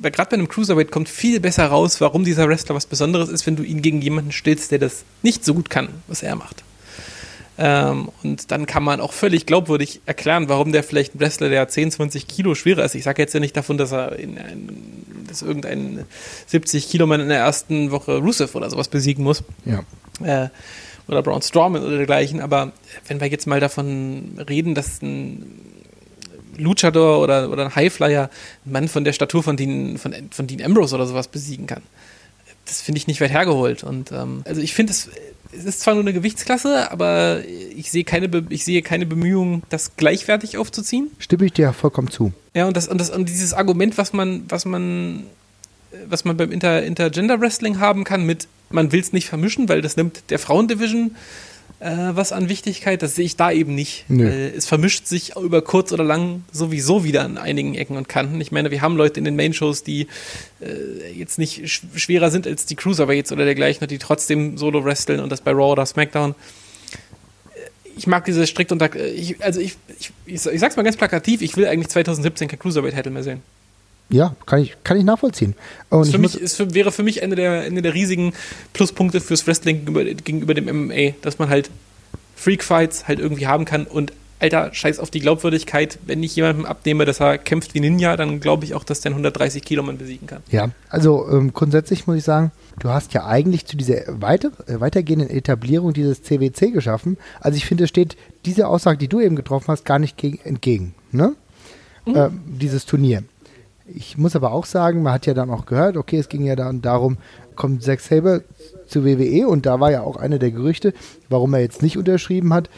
gerade bei einem Cruiserweight kommt viel besser raus, warum dieser Wrestler was Besonderes ist, wenn du ihn gegen jemanden stellst, der das nicht so gut kann, was er macht. Ähm, und dann kann man auch völlig glaubwürdig erklären, warum der vielleicht ein Wrestler, der 10, 20 Kilo schwerer ist. Ich sage jetzt ja nicht davon, dass er in ein, dass irgendein 70 Kilo Mann in der ersten Woche Rusev oder sowas besiegen muss. Ja. Äh, oder Braun Strowman oder dergleichen, aber wenn wir jetzt mal davon reden, dass ein Luchador oder, oder ein Highflyer einen Mann von der Statur von Dean, von, von Dean Ambrose oder sowas besiegen kann, das finde ich nicht weit hergeholt. Und ähm, also ich finde, es, es ist zwar nur eine Gewichtsklasse, aber ich sehe keine, ich sehe keine Bemühungen, das gleichwertig aufzuziehen. Stimme ich dir vollkommen zu. Ja, und das, und das, und dieses Argument, was man, was man, was man beim Inter, Intergender Wrestling haben kann mit man will es nicht vermischen, weil das nimmt der Frauendivision äh, was an Wichtigkeit. Das sehe ich da eben nicht. Äh, es vermischt sich über kurz oder lang sowieso wieder an einigen Ecken und Kanten. Ich meine, wir haben Leute in den Main-Shows, die äh, jetzt nicht sch schwerer sind als die Cruiserweights oder dergleichen, die trotzdem solo wresteln und das bei Raw oder SmackDown. Ich mag diese strikt unter. Äh, ich, also ich, ich, ich, ich sag's mal ganz plakativ, ich will eigentlich 2017 kein Cruiserweight-Title mehr sehen. Ja, kann ich, kann ich nachvollziehen. Und ist für mich, ist für, wäre für mich eine der, eine der riesigen Pluspunkte fürs Wrestling gegenüber, gegenüber dem MMA, dass man halt Freak-Fights halt irgendwie haben kann und Alter, scheiß auf die Glaubwürdigkeit. Wenn ich jemandem abnehme, dass er kämpft wie Ninja, dann glaube ich auch, dass der 130 Kilo Mann besiegen kann. Ja, also ähm, grundsätzlich muss ich sagen, du hast ja eigentlich zu dieser weiter, äh, weitergehenden Etablierung dieses CWC geschaffen. Also ich finde, es steht diese Aussage, die du eben getroffen hast, gar nicht gegen, entgegen. Ne? Mhm. Äh, dieses Turnier. Ich muss aber auch sagen, man hat ja dann auch gehört, okay, es ging ja dann darum, kommt Zack Saber zu WWE und da war ja auch eine der Gerüchte, warum er jetzt nicht unterschrieben hat,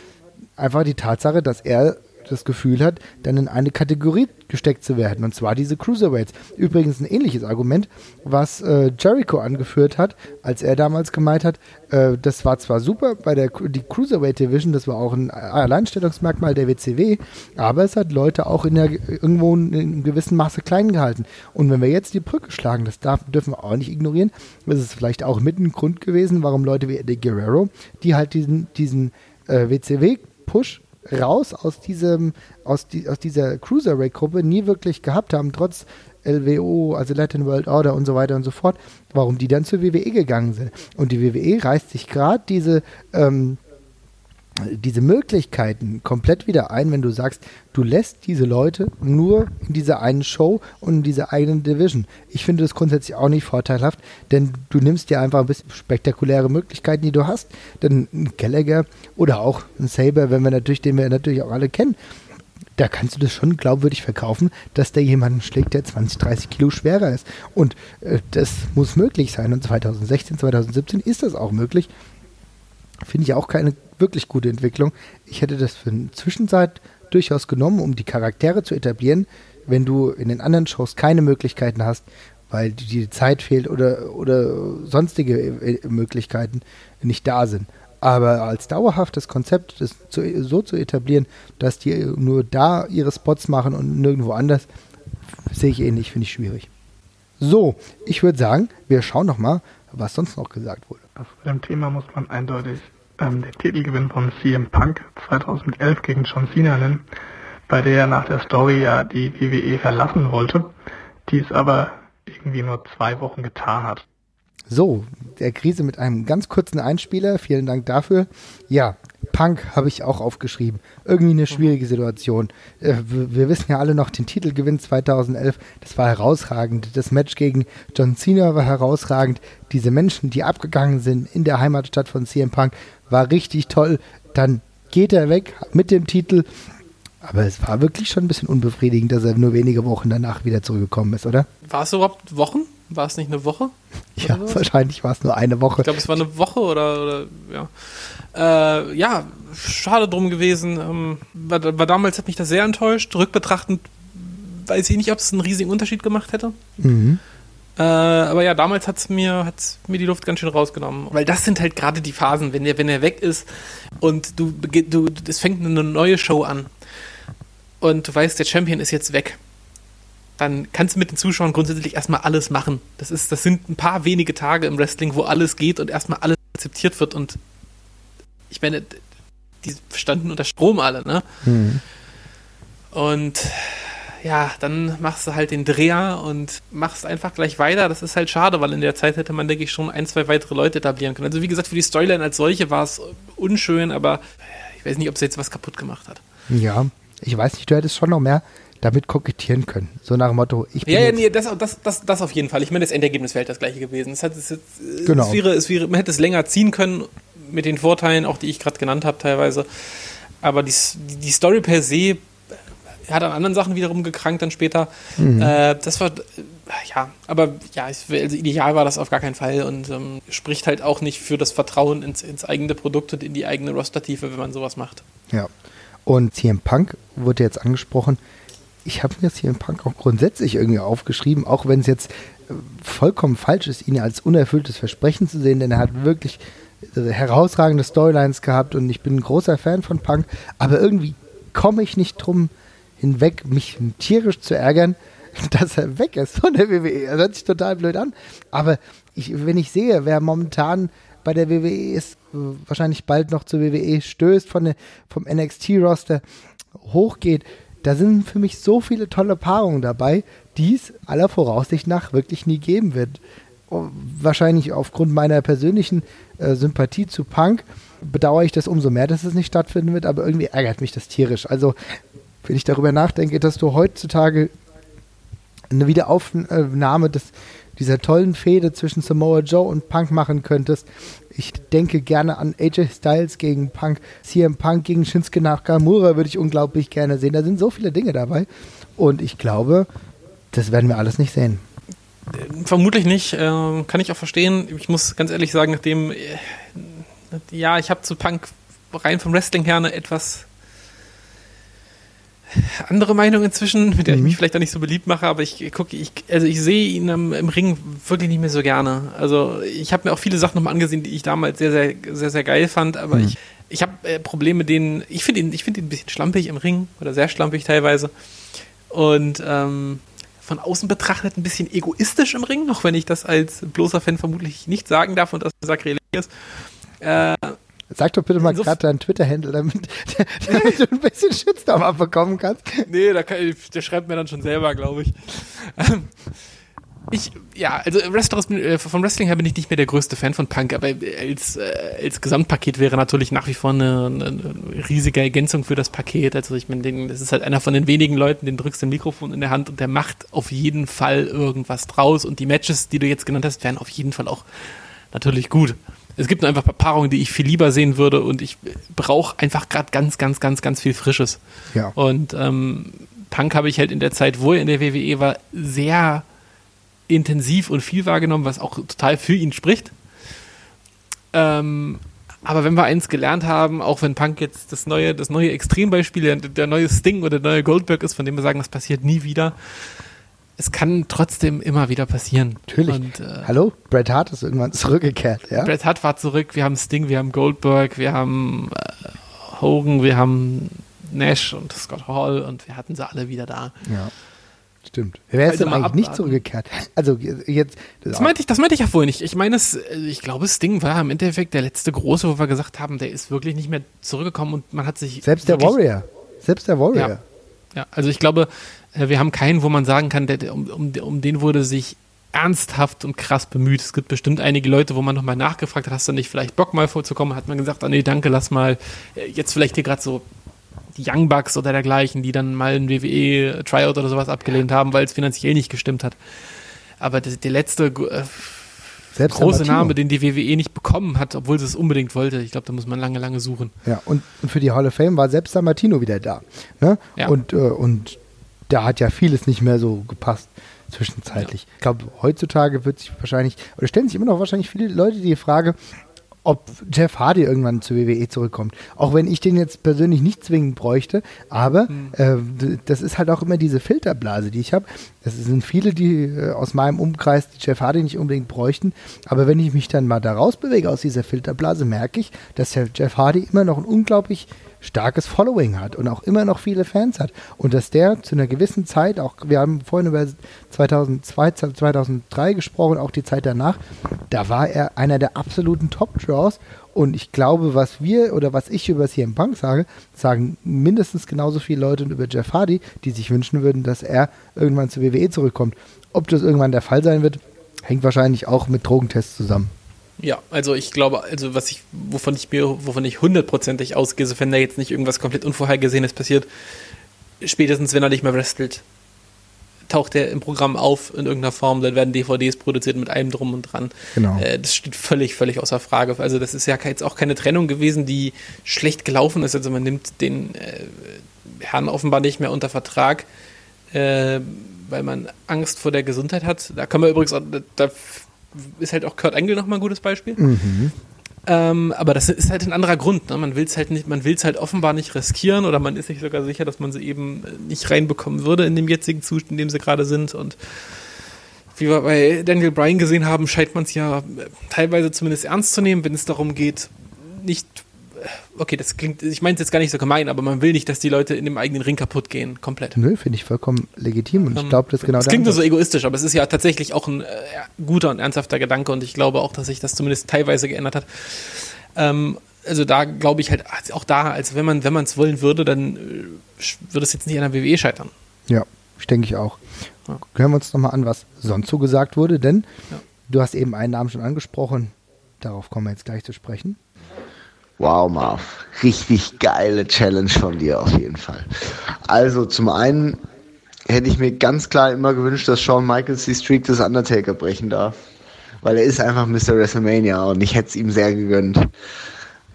einfach die Tatsache, dass er das Gefühl hat, dann in eine Kategorie gesteckt zu werden, und zwar diese Cruiserweights. Übrigens ein ähnliches Argument, was äh, Jericho angeführt hat, als er damals gemeint hat, äh, das war zwar super bei der die Cruiserweight Division, das war auch ein Alleinstellungsmerkmal der WCW, aber es hat Leute auch in der, irgendwo in einem gewissen Maße klein gehalten. Und wenn wir jetzt die Brücke schlagen, das darf, dürfen wir auch nicht ignorieren, das ist vielleicht auch mit ein Grund gewesen, warum Leute wie Eddie Guerrero, die halt diesen, diesen äh, WCW-Push raus aus diesem, aus, die, aus dieser Cruiserweight-Gruppe nie wirklich gehabt haben, trotz LWO, also Latin World Order und so weiter und so fort, warum die dann zur WWE gegangen sind. Und die WWE reißt sich gerade diese ähm, diese Möglichkeiten komplett wieder ein, wenn du sagst, du lässt diese Leute nur in dieser einen Show und in dieser eigenen Division. Ich finde das grundsätzlich auch nicht vorteilhaft, denn du nimmst dir einfach ein bisschen spektakuläre Möglichkeiten, die du hast. Denn ein Gallagher oder auch ein Saber, wenn wir natürlich, den wir natürlich auch alle kennen, da kannst du das schon glaubwürdig verkaufen, dass der jemanden schlägt, der 20, 30 Kilo schwerer ist. Und äh, das muss möglich sein. Und 2016, 2017 ist das auch möglich. Finde ich auch keine wirklich gute Entwicklung. Ich hätte das für eine Zwischenzeit durchaus genommen, um die Charaktere zu etablieren, wenn du in den anderen Shows keine Möglichkeiten hast, weil die Zeit fehlt oder, oder sonstige äh, Möglichkeiten nicht da sind. Aber als dauerhaftes Konzept, das zu, so zu etablieren, dass die nur da ihre Spots machen und nirgendwo anders, sehe ich ähnlich, finde ich schwierig. So, ich würde sagen, wir schauen noch mal, was sonst noch gesagt wurde. Also bei dem Thema muss man eindeutig ähm, den Titelgewinn von CM Punk 2011 gegen John Cena nennen, bei der er nach der Story ja die WWE verlassen wollte, die es aber irgendwie nur zwei Wochen getan hat. So, der Krise mit einem ganz kurzen Einspieler. Vielen Dank dafür. Ja, Punk habe ich auch aufgeschrieben. Irgendwie eine schwierige Situation. Äh, wir wissen ja alle noch, den Titelgewinn 2011, das war herausragend. Das Match gegen John Cena war herausragend. Diese Menschen, die abgegangen sind in der Heimatstadt von CM Punk, war richtig toll. Dann geht er weg mit dem Titel. Aber es war wirklich schon ein bisschen unbefriedigend, dass er nur wenige Wochen danach wieder zurückgekommen ist, oder? War es überhaupt Wochen? War es nicht eine Woche? Ja, wahrscheinlich war es nur eine Woche. Ich glaube, es war eine Woche oder, oder ja. Äh, ja, schade drum gewesen. Ähm, war, war, damals hat mich das sehr enttäuscht. Rückbetrachtend weiß ich nicht, ob es einen riesigen Unterschied gemacht hätte. Mhm. Äh, aber ja, damals hat es mir, hat's mir die Luft ganz schön rausgenommen. Weil das sind halt gerade die Phasen, wenn er, wenn er weg ist und du, du, es fängt eine neue Show an und du weißt, der Champion ist jetzt weg dann kannst du mit den Zuschauern grundsätzlich erstmal alles machen. Das, ist, das sind ein paar wenige Tage im Wrestling, wo alles geht und erstmal alles akzeptiert wird. Und ich meine, die standen unter Strom alle, ne? Mhm. Und ja, dann machst du halt den Dreher und machst einfach gleich weiter. Das ist halt schade, weil in der Zeit hätte man, denke ich, schon ein, zwei weitere Leute etablieren können. Also wie gesagt, für die Storyline als solche war es unschön, aber ich weiß nicht, ob sie jetzt was kaputt gemacht hat. Ja, ich weiß nicht, du hättest schon noch mehr damit kokettieren können. So nach dem Motto, ich bin. Ja, ja, nee, das, das, das, das auf jeden Fall. Ich meine, das Endergebnis wäre halt das gleiche gewesen. Es, hat, es, es, genau. es, wäre, es wäre, man hätte es länger ziehen können mit den Vorteilen, auch die ich gerade genannt habe teilweise. Aber die, die Story per se hat an anderen Sachen wiederum gekrankt dann später. Mhm. Äh, das war, ja, aber ja, also ideal war das auf gar keinen Fall und ähm, spricht halt auch nicht für das Vertrauen ins, ins eigene Produkt und in die eigene Rostertiefe, wenn man sowas macht. Ja. Und CM Punk wurde jetzt angesprochen ich habe mir im Punk auch grundsätzlich irgendwie aufgeschrieben, auch wenn es jetzt äh, vollkommen falsch ist, ihn als unerfülltes Versprechen zu sehen, denn er hat wirklich äh, herausragende Storylines gehabt und ich bin ein großer Fan von Punk, aber irgendwie komme ich nicht drum hinweg, mich tierisch zu ärgern, dass er weg ist von der WWE. Er hört sich total blöd an, aber ich, wenn ich sehe, wer momentan bei der WWE ist, wahrscheinlich bald noch zur WWE stößt, von der, vom NXT-Roster hochgeht, da sind für mich so viele tolle Paarungen dabei, die es aller Voraussicht nach wirklich nie geben wird. Oh, wahrscheinlich aufgrund meiner persönlichen äh, Sympathie zu Punk bedauere ich das umso mehr, dass es nicht stattfinden wird, aber irgendwie ärgert mich das tierisch. Also, wenn ich darüber nachdenke, dass du heutzutage eine Wiederaufnahme des, dieser tollen Fehde zwischen Samoa Joe und Punk machen könntest, ich denke gerne an AJ Styles gegen Punk, CM Punk gegen Shinsuke Nakamura würde ich unglaublich gerne sehen. Da sind so viele Dinge dabei. Und ich glaube, das werden wir alles nicht sehen. Vermutlich nicht. Äh, kann ich auch verstehen. Ich muss ganz ehrlich sagen, nachdem, äh, ja, ich habe zu Punk rein vom Wrestling her eine etwas andere Meinung inzwischen, mit der mhm. ich mich vielleicht auch nicht so beliebt mache, aber ich gucke, ich, also ich sehe ihn im, im, Ring wirklich nicht mehr so gerne. Also ich habe mir auch viele Sachen nochmal angesehen, die ich damals sehr, sehr, sehr, sehr geil fand, aber mhm. ich, ich habe äh, Probleme mit denen, ich finde ihn, ich finde ihn ein bisschen schlampig im Ring oder sehr schlampig teilweise. Und ähm, von außen betrachtet ein bisschen egoistisch im Ring, auch wenn ich das als bloßer Fan vermutlich nicht sagen darf und das Sakrileg ist. Äh, Sag doch bitte mal gerade deinen Twitter-Handle, damit, damit, du ein bisschen Shitstorm abbekommen kannst. Nee, da kann, der schreibt mir dann schon selber, glaube ich. Ähm, ich, ja, also äh, vom Wrestling her bin ich nicht mehr der größte Fan von Punk, aber als, äh, als Gesamtpaket wäre natürlich nach wie vor eine, eine riesige Ergänzung für das Paket. Also ich meine, das ist halt einer von den wenigen Leuten, den drückst du ein Mikrofon in der Hand und der macht auf jeden Fall irgendwas draus. Und die Matches, die du jetzt genannt hast, wären auf jeden Fall auch natürlich gut es gibt einfach Paarungen, die ich viel lieber sehen würde und ich brauche einfach gerade ganz, ganz, ganz, ganz viel Frisches. Ja. Und ähm, Punk habe ich halt in der Zeit, wo er in der WWE war, sehr intensiv und viel wahrgenommen, was auch total für ihn spricht. Ähm, aber wenn wir eins gelernt haben, auch wenn Punk jetzt das neue, das neue Extrembeispiel, der, der neue Sting oder der neue Goldberg ist, von dem wir sagen, das passiert nie wieder, es kann trotzdem immer wieder passieren. Natürlich. Und, äh, Hallo? Bret Hart ist irgendwann zurückgekehrt, ja? Bret Hart war zurück, wir haben Sting, wir haben Goldberg, wir haben äh, Hogan, wir haben Nash und Scott Hall und wir hatten sie alle wieder da. Ja. Stimmt. Wer ist Also denn eigentlich nicht abwarten. zurückgekehrt? Also jetzt. Das meinte ich, das meinte ich ja vorhin nicht. Ich meine, es, äh, ich glaube, Sting war im Endeffekt der letzte große, wo wir gesagt haben, der ist wirklich nicht mehr zurückgekommen und man hat sich. selbst der Warrior. Selbst der Warrior. Ja. Ja, also ich glaube, wir haben keinen, wo man sagen kann, der, der, um, um, um den wurde sich ernsthaft und krass bemüht. Es gibt bestimmt einige Leute, wo man nochmal nachgefragt hat, hast du nicht vielleicht Bock mal vorzukommen? Hat man gesagt, ah nee, danke, lass mal äh, jetzt vielleicht hier gerade so die Young Bucks oder dergleichen, die dann mal ein WWE-Tryout oder sowas abgelehnt haben, weil es finanziell nicht gestimmt hat. Aber der, der letzte äh, Selbst der große. Name, den die WWE nicht bekommen hat, obwohl sie es unbedingt wollte, ich glaube, da muss man lange, lange suchen. Ja, und, und für die Hall of Fame war selbst San Martino wieder da. Ne? Ja. Und, äh, und da hat ja vieles nicht mehr so gepasst zwischenzeitlich. Ich glaube, heutzutage wird sich wahrscheinlich, oder stellen sich immer noch wahrscheinlich viele Leute die Frage, ob Jeff Hardy irgendwann zur WWE zurückkommt. Auch wenn ich den jetzt persönlich nicht zwingend bräuchte, aber äh, d- das ist halt auch immer diese Filterblase, die ich habe. Es sind viele, die äh, aus meinem Umkreis die Jeff Hardy nicht unbedingt bräuchten, aber wenn ich mich dann mal da rausbewege aus dieser Filterblase, merke ich, dass der Jeff Hardy immer noch ein unglaublich starkes Following hat und auch immer noch viele Fans hat und dass der zu einer gewissen Zeit, auch wir haben vorhin über 2002, 2003 gesprochen, auch die Zeit danach, da war er einer der absoluten Top-Draws und ich glaube, was wir oder was ich über CM Punk sage, sagen mindestens genauso viele Leute über Jeff Hardy, die sich wünschen würden, dass er irgendwann zur WWE zurückkommt. Ob das irgendwann der Fall sein wird, hängt wahrscheinlich auch mit Drogentests zusammen. Ja, also ich glaube, also was ich, wovon ich mir, wovon ich hundertprozentig ausgehe, sofern da jetzt nicht irgendwas komplett Unvorhergesehenes passiert, spätestens wenn er nicht mehr wrestelt, taucht er im Programm auf in irgendeiner Form, dann werden DVDs produziert mit allem drum und dran. Genau. Äh, das steht völlig, völlig außer Frage. Also das ist ja jetzt auch keine Trennung gewesen, die schlecht gelaufen ist. Also man nimmt den äh, Herrn offenbar nicht mehr unter Vertrag, äh, weil man Angst vor der Gesundheit hat. Da kann man übrigens, auch, da ist halt auch Kurt Angle nochmal ein gutes Beispiel. Ähm, aber das ist halt ein anderer Grund. Ne? Man will es halt nicht, man will es halt offenbar nicht riskieren oder man ist sich sogar sicher, dass man sie eben äh, nicht reinbekommen würde in dem jetzigen Zustand, in dem sie gerade sind. Und wie wir bei Daniel Bryan gesehen haben, scheint man es ja äh, teilweise zumindest ernst zu nehmen, wenn es darum geht, nicht. Okay, das klingt, ich meine es jetzt gar nicht so gemein, aber man will nicht, dass die Leute in dem eigenen Ring kaputt gehen, komplett. Nö, finde ich vollkommen legitim und ich glaube, das ist genau das klingt nur so egoistisch, aber es ist ja tatsächlich auch ein äh, guter und ernsthafter Gedanke und ich glaube auch, dass sich das zumindest teilweise geändert hat. Ähm, also da glaube ich halt auch da, als wenn man wenn man es wollen würde, dann äh, würde es jetzt nicht an der WWE scheitern. Ja, ich denke ich auch. Ja. Hören wir uns nochmal an, was sonst so gesagt wurde, denn Ja. du hast eben einen Namen schon angesprochen. Darauf kommen wir jetzt gleich zu sprechen. Wow, Marv. Richtig geile Challenge von dir auf jeden Fall. Also zum einen hätte ich mir ganz klar immer gewünscht, dass Shawn Michaels die Streak des Undertaker brechen darf. Weil er ist einfach Mr. WrestleMania und ich hätte es ihm sehr gegönnt.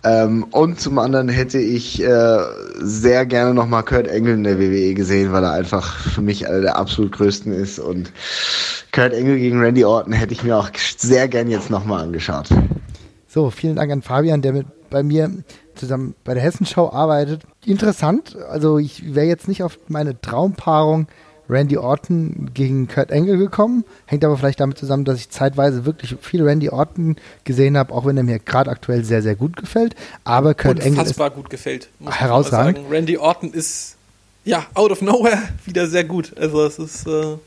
Ähm, und zum anderen hätte ich äh, sehr gerne nochmal Kurt Angle in der WWE gesehen, weil er einfach für mich einer der absolut größten ist. Und Kurt Angle gegen Randy Orton hätte ich mir auch sehr gern jetzt nochmal angeschaut. So, vielen Dank an Fabian, der mit bei mir zusammen bei der Hessenschau arbeitet. Interessant, also ich wäre jetzt nicht auf meine Traumpaarung Randy Orton gegen Kurt Angle gekommen. Hängt aber vielleicht damit zusammen, dass ich zeitweise wirklich viel Randy Orton gesehen habe, auch wenn er mir gerade aktuell sehr, sehr gut gefällt. Aber Kurt Angle ist Unfassbar gut gefällt. muss Herausragend. Randy Orton ist ja out of nowhere wieder sehr gut. Also es ist äh,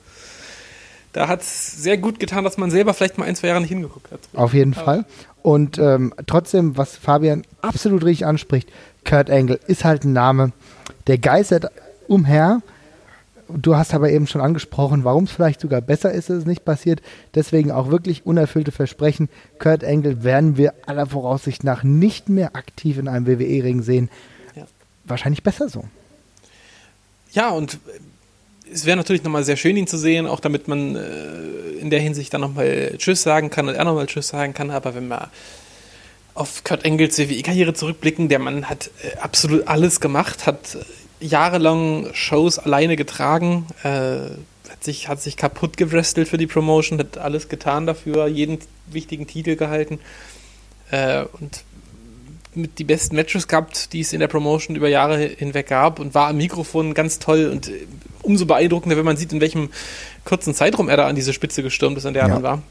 da hat es sehr gut getan, dass man selber vielleicht mal ein, zwei Jahre nicht hingeguckt hat. Auf jeden Fall. Und ähm, trotzdem, was Fabian absolut richtig anspricht, Kurt Angle ist halt ein Name, der geistert umher. Du hast aber eben schon angesprochen, warum es vielleicht sogar besser ist, dass es nicht passiert. Deswegen auch wirklich unerfüllte Versprechen. Kurt Angle werden wir aller Voraussicht nach nicht mehr aktiv in einem WWE-Ring sehen. Ja. Wahrscheinlich besser so. Ja, und es wäre natürlich nochmal sehr schön, ihn zu sehen, auch damit man äh, in der Hinsicht dann nochmal Tschüss sagen kann und er nochmal Tschüss sagen kann. Aber wenn wir auf Kurt Engels WWE-Karriere zurückblicken, der Mann hat äh, absolut alles gemacht, hat äh, jahrelang Shows alleine getragen, äh, hat, sich, hat sich kaputt gewrestelt für die Promotion, hat alles getan dafür, jeden wichtigen Titel gehalten äh, und mit die besten Matches gehabt, die es in der Promotion über Jahre hinweg gab und war am Mikrofon ganz toll und äh, umso beeindruckender, wenn man sieht, in welchem kurzen Zeitraum er da an diese Spitze gestürmt ist, an der er Ja. dann war.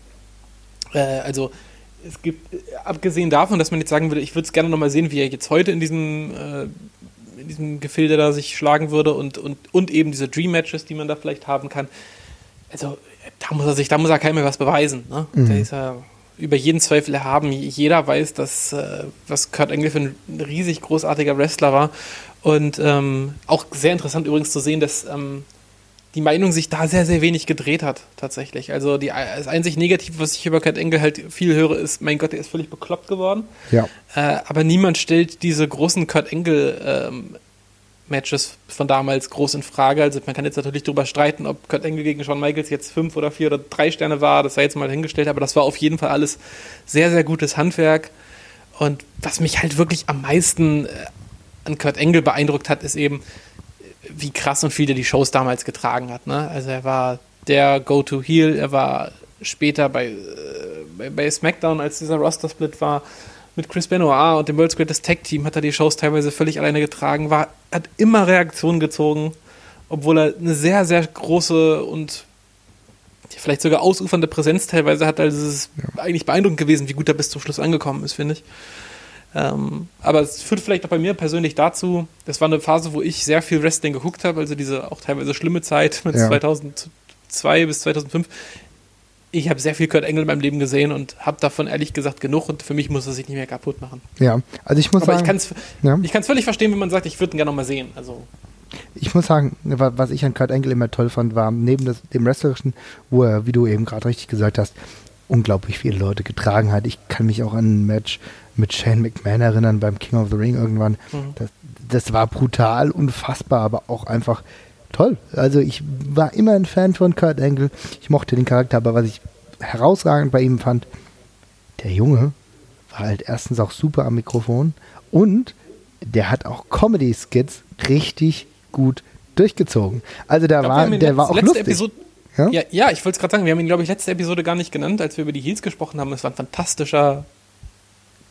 Äh, also es gibt, äh, abgesehen davon, dass man jetzt sagen würde, ich würde es gerne nochmal sehen, wie er jetzt heute in diesem, äh, in diesem Gefilde da sich schlagen würde und, und, und eben diese Dream Matches, die man da vielleicht haben kann. Also da muss er sich, da muss er keinem mehr was beweisen. Ne? Da ist er über jeden Zweifel erhaben. Jeder weiß, dass äh, was Kurt Angle für ein riesig großartiger Wrestler war. Und ähm, auch sehr interessant übrigens zu sehen, dass ähm, die Meinung sich da sehr, sehr wenig gedreht hat, tatsächlich. Also die, das einzig Negative, was ich über Kurt Angle halt viel höre, ist, mein Gott, der ist völlig bekloppt geworden. Ja. Äh, aber niemand stellt diese großen Kurt Angle ähm, Matches von damals groß in Frage. Also man kann jetzt natürlich darüber streiten, ob Kurt Angle gegen Shawn Michaels jetzt fünf oder vier oder drei Sterne war. Das sei jetzt mal hingestellt, aber das war auf jeden Fall alles sehr, sehr gutes Handwerk. Und was mich halt wirklich am meisten äh, an Kurt Angle beeindruckt hat, ist eben, wie krass und viel der die Shows damals getragen hat. Ne? Also er war der Go-To-Heel, er war später bei, äh, bei, bei SmackDown, als dieser Roster-Split war, mit Chris Benoit und dem World's Greatest Tag Team hat er die Shows teilweise völlig alleine getragen, war, hat immer Reaktionen gezogen, obwohl er eine sehr, sehr große und vielleicht sogar ausufernde Präsenz teilweise hat. Also es ist eigentlich beeindruckend gewesen, wie gut er bis zum Schluss angekommen ist, finde ich. Ähm, aber es führt vielleicht auch bei mir persönlich dazu, das war eine Phase, wo ich sehr viel Wrestling geguckt habe, also diese auch teilweise schlimme Zeit mit Ja. 2002 bis 2005. Ich habe sehr viel Kurt Angle in meinem Leben gesehen und habe davon ehrlich gesagt genug und für mich muss er sich nicht mehr kaputt machen. Ja, also ich muss Aber ich sagen, kann es ja. ich völlig verstehen, wenn man sagt, ich würde ihn gerne nochmal sehen. Also, ich muss sagen, wa- was ich an Kurt Angle immer toll fand, war neben das, dem Wrestlerischen, wo er, wie du eben gerade richtig gesagt hast, unglaublich viele Leute getragen hat. Ich kann mich auch an ein Match mit Shane McMahon erinnern beim King of the Ring irgendwann. Mhm. Das, das war brutal, unfassbar, aber auch einfach toll. Also ich war immer ein Fan von Kurt Angle. Ich mochte den Charakter, aber was ich herausragend bei ihm fand, der Junge war halt erstens auch super am Mikrofon und der hat auch Comedy-Skits richtig gut durchgezogen. Also wir war, der letz- war auch letzte lustig. Episode, Ja? ja? Ja, ich wollte es gerade sagen, wir haben ihn, glaube ich, letzte Episode gar nicht genannt, als wir über die Heels gesprochen haben. Es war ein fantastischer,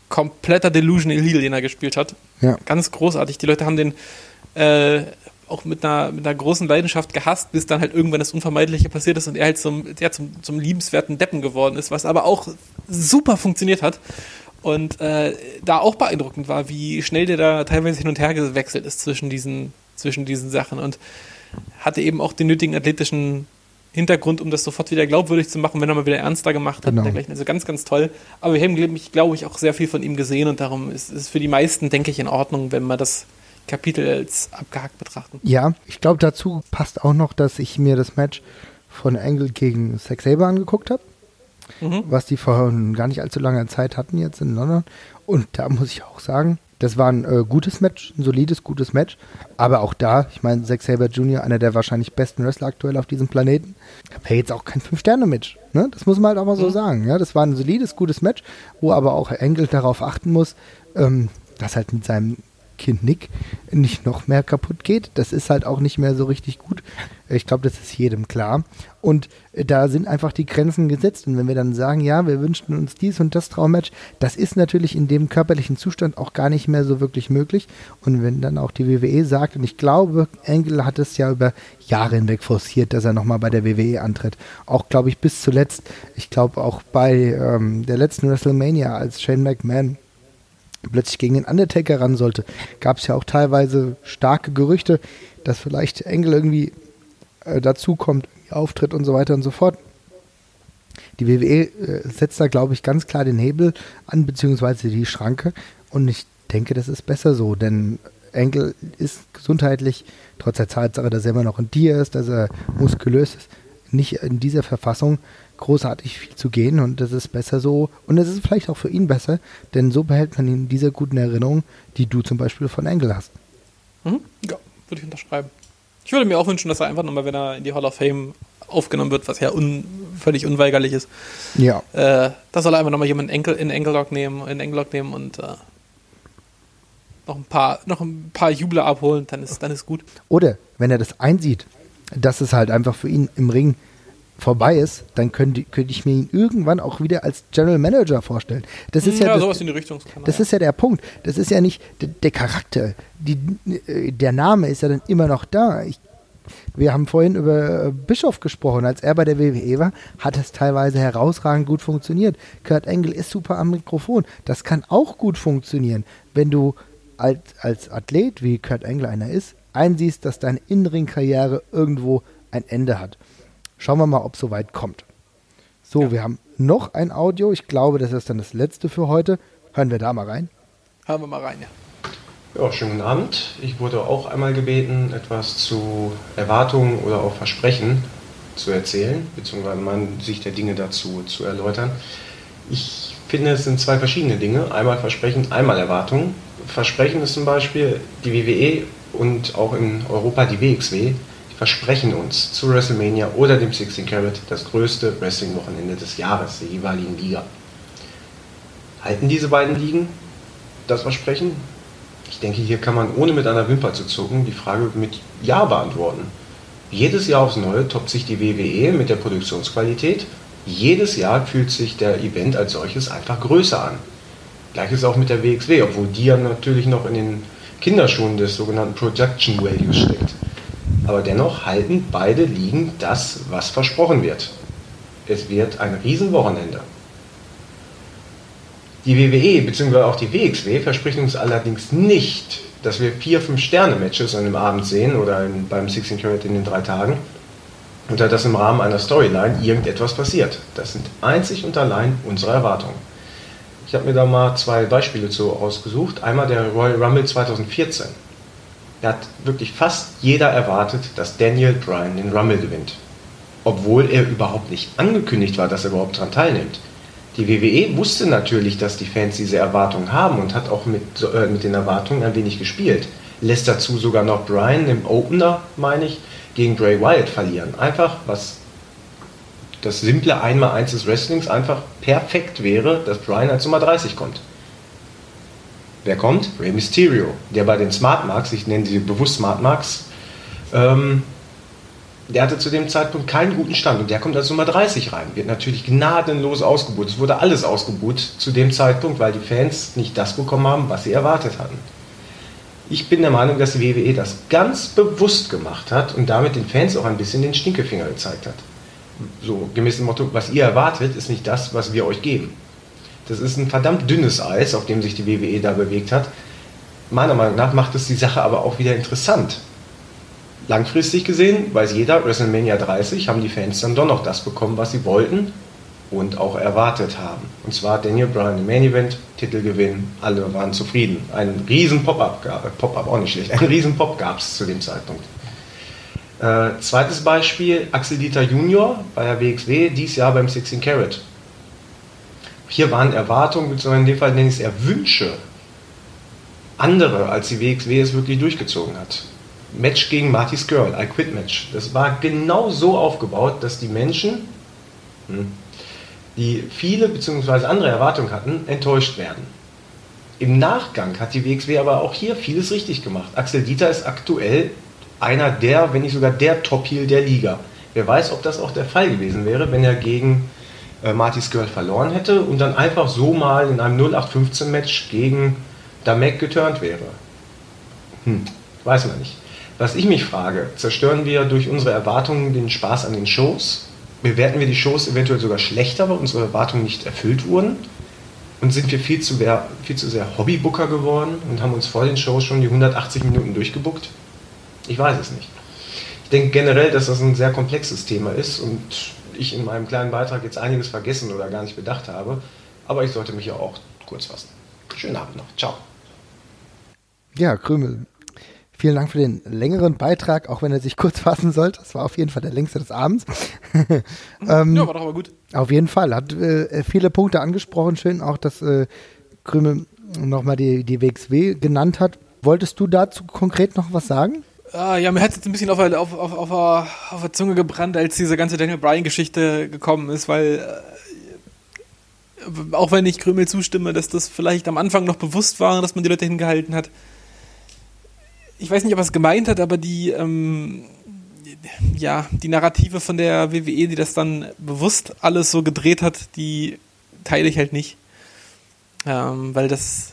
kompletter Delusional Heel, den er gespielt hat. Ja. Ganz großartig. Die Leute haben den äh, auch mit einer, mit einer großen Leidenschaft gehasst, bis dann halt irgendwann das Unvermeidliche passiert ist und er halt zum, ja, zum, zum liebenswerten Deppen geworden ist, was aber auch super funktioniert hat. Und äh, da auch beeindruckend war, wie schnell der da teilweise hin und her gewechselt ist zwischen diesen, zwischen diesen Sachen und hatte eben auch den nötigen athletischen Hintergrund, um das sofort wieder glaubwürdig zu machen, wenn er mal wieder ernster gemacht hat. Genau. und dergleichen. Also ganz, ganz toll. Aber wir haben, glaube ich, auch sehr viel von ihm gesehen und darum ist es für die meisten, denke ich, in Ordnung, wenn wir das Kapitel als abgehakt betrachten. Ja, ich glaube, dazu passt auch noch, dass ich mir das Match von Angle gegen Zack Saber angeguckt habe, Mhm. was die vor gar nicht allzu langer Zeit hatten jetzt in London. Und da muss ich auch sagen, das war ein äh, gutes Match, ein solides, gutes Match. Aber auch da, ich meine, Zack Saber Jr., einer der wahrscheinlich besten Wrestler aktuell auf diesem Planeten, wäre jetzt auch kein Fünf-Sterne-Match. Ne? Das muss man halt auch mal so sagen. Ja? Das war ein solides, gutes Match, wo aber auch Angle darauf achten muss, ähm, dass halt mit seinem Nick nicht noch mehr kaputt geht. Das ist halt auch nicht mehr so richtig gut. Ich glaube, das ist jedem klar. Und äh, da sind einfach die Grenzen gesetzt. Und wenn wir dann sagen, ja, wir wünschen uns dies und das Traummatch, das ist natürlich in dem körperlichen Zustand auch gar nicht mehr so wirklich möglich. Und wenn dann auch die WWE sagt, und ich glaube, Engel hat es ja über Jahre hinweg forciert, dass er nochmal bei der WWE antritt. Auch, glaube ich, bis zuletzt. Ich glaube auch bei ähm, der letzten WrestleMania, als Shane McMahon plötzlich gegen den Undertaker ran sollte, gab es ja auch teilweise starke Gerüchte, dass vielleicht Engel irgendwie äh, dazukommt, auftritt und so weiter und so fort. Die WWE äh, setzt da, glaube ich, ganz klar den Hebel an, beziehungsweise die Schranke. Und ich denke, das ist besser so, denn Engel ist gesundheitlich, trotz der Tatsache, dass er immer noch ein Tier ist, dass er muskulös ist, nicht in dieser Verfassung großartig viel zu gehen und das ist besser so und es ist vielleicht auch für ihn besser, denn so behält man ihn diese guten Erinnerungen, die du zum Beispiel von Engel hast. Mhm. Ja, würde ich unterschreiben. Ich würde mir auch wünschen, dass er einfach nochmal, wenn er in die Hall of Fame aufgenommen wird, was ja un, völlig unweigerlich ist, Ja, äh, da soll er einfach nochmal jemanden Enkel, in Engellock nehmen, in Engellock nehmen und äh, noch ein paar, noch ein paar Jubler abholen, dann ist, dann ist gut. Oder wenn er das einsieht, dass es halt einfach für ihn im Ring vorbei ist, dann könnte, könnte ich mir ihn irgendwann auch wieder als General Manager vorstellen. Das ist ja, ja, das, sowas in die Richtung. kann Das ist ja der Punkt. Das ist ja nicht der, der Charakter. Die, äh, der Name ist ja dann immer noch da. Ich Wir haben vorhin über äh, Bischof gesprochen. Als er bei der WWE war, hat es teilweise herausragend gut funktioniert. Kurt Engel ist super am Mikrofon. Das kann auch gut funktionieren, wenn du als, als Athlet, wie Kurt Engel einer ist, einsiehst, dass deine Innenring-Karriere irgendwo ein Ende hat. Schauen wir mal, ob es soweit kommt. So, ja. wir haben noch ein Audio. Ich glaube, das ist dann das letzte für heute. Hören wir da mal rein. Hören wir mal rein, ja. Ja, schönen guten Abend. Ich wurde auch einmal gebeten, etwas zu Erwartungen oder auch Versprechen zu erzählen, beziehungsweise meine Sicht der Dinge dazu zu erläutern. Ich finde, es sind zwei verschiedene Dinge. Einmal Versprechen, einmal Erwartungen. Versprechen ist zum Beispiel die WWE und auch in Europa die WXW. Versprechen uns zu WrestleMania oder dem 16 Carat das größte Wrestling-Wochenende des Jahres, der jeweiligen Liga. Halten diese beiden Ligen das Versprechen? Ich denke, hier kann man ohne mit einer Wimper zu zucken die Frage mit Ja beantworten. Jedes Jahr aufs Neue toppt sich die WWE mit der Produktionsqualität. Jedes Jahr fühlt sich der Event als solches einfach größer an. Gleiches auch mit der WXW, obwohl die ja natürlich noch in den Kinderschuhen des sogenannten Production Values steckt. Aber dennoch halten beide Ligen das, was versprochen wird. Es wird ein Riesenwochenende. Die WWE bzw. auch die WXW versprechen uns allerdings nicht, dass wir vier, fünf Sterne-Matches an dem Abend sehen oder in, beim 16 Carat in den drei Tagen und dass im Rahmen einer Storyline irgendetwas passiert. Das sind einzig und allein unsere Erwartungen. Ich habe mir da mal zwei Beispiele zu ausgesucht. Einmal der Royal Rumble 2014. Da hat wirklich fast jeder erwartet, dass Daniel Bryan den Rumble gewinnt. Obwohl er überhaupt nicht angekündigt war, dass er überhaupt daran teilnimmt. Die WWE wusste natürlich, dass die Fans diese Erwartungen haben und hat auch mit, äh, mit den Erwartungen ein wenig gespielt. Lässt dazu sogar noch Brian im Opener, meine ich, gegen Bray Wyatt verlieren. Einfach, was das simple Einmal-Eins des Wrestlings einfach perfekt wäre, dass Brian als Nummer 30 kommt. Wer kommt? Rey Mysterio, der bei den Smart Marks, ich nenne sie bewusst Smart Marks, ähm, der hatte zu dem Zeitpunkt keinen guten Stand und der kommt als Nummer 30 rein. Wird natürlich gnadenlos ausgebucht. Es wurde alles ausgebucht zu dem Zeitpunkt, weil die Fans nicht das bekommen haben, was sie erwartet hatten. Ich bin der Meinung, dass die WWE das ganz bewusst gemacht hat und damit den Fans auch ein bisschen den Stinkefinger gezeigt hat. So gemäß dem Motto, was ihr erwartet, ist nicht das, was wir euch geben. Das ist ein verdammt dünnes Eis, auf dem sich die WWE da bewegt hat. Meiner Meinung nach macht es die Sache aber auch wieder interessant langfristig gesehen, weiß jeder, WrestleMania 30 haben die Fans dann doch noch das bekommen, was sie wollten und auch erwartet haben. Und zwar Daniel Bryan im Main Event, Titelgewinn, alle waren zufrieden. Ein riesen Pop-Up, Pop-Up auch nicht schlecht, ein riesen Pop gab es zu dem Zeitpunkt. Äh, zweites Beispiel, Axel Dieter Junior bei der WXW, dies Jahr beim 16 Carat. Hier waren Erwartungen, beziehungsweise in dem Fall nenne ich es eher Wünsche, andere, als die WXW es wirklich durchgezogen hat. Match gegen Marty's Girl, I Quit Match. Das war genau so aufgebaut, dass die Menschen, hm, die viele bzw. andere Erwartungen hatten, enttäuscht werden. Im Nachgang hat die WXW aber auch hier vieles richtig gemacht. Axel Dieter ist aktuell einer der, wenn nicht sogar der Top-Heel der Liga. Wer weiß, ob das auch der Fall gewesen wäre, wenn er gegen äh, Marty's Girl verloren hätte und dann einfach so mal in einem 0815-Match gegen Damek geturnt wäre. Hm, weiß man nicht. Was ich mich frage, zerstören wir durch unsere Erwartungen den Spaß an den Shows? Bewerten wir die Shows eventuell sogar schlechter, weil unsere Erwartungen nicht erfüllt wurden? Und sind wir viel zu, sehr, viel zu sehr Hobbybooker geworden und haben uns vor den Shows schon die 180 Minuten durchgebuckt? Ich weiß es nicht. Ich denke generell, dass das ein sehr komplexes Thema ist und ich in meinem kleinen Beitrag jetzt einiges vergessen oder gar nicht bedacht habe. Aber ich sollte mich ja auch kurz fassen. Schönen Abend noch. Ciao. Ja, Krümel, Vielen Dank für den längeren Beitrag, auch wenn er sich kurz fassen sollte. Das war auf jeden Fall der längste des Abends. ähm, ja, war doch aber gut. Auf jeden Fall. Hat äh, viele Punkte angesprochen. Schön auch, dass äh, Krümel nochmal die, die WXW genannt hat. Wolltest du dazu konkret noch was sagen? Ah, ja, mir hat es jetzt ein bisschen auf, auf, auf, auf, auf der Zunge gebrannt, als diese ganze Daniel Bryan-Geschichte gekommen ist, weil äh, auch wenn ich Krümel zustimme, dass das vielleicht am Anfang noch bewusst war, dass man die Leute hingehalten hat, ich weiß nicht, ob er es gemeint hat, aber die, ähm, ja, die Narrative von der WWE, die das dann bewusst alles so gedreht hat, die teile ich halt nicht. Ähm, weil das,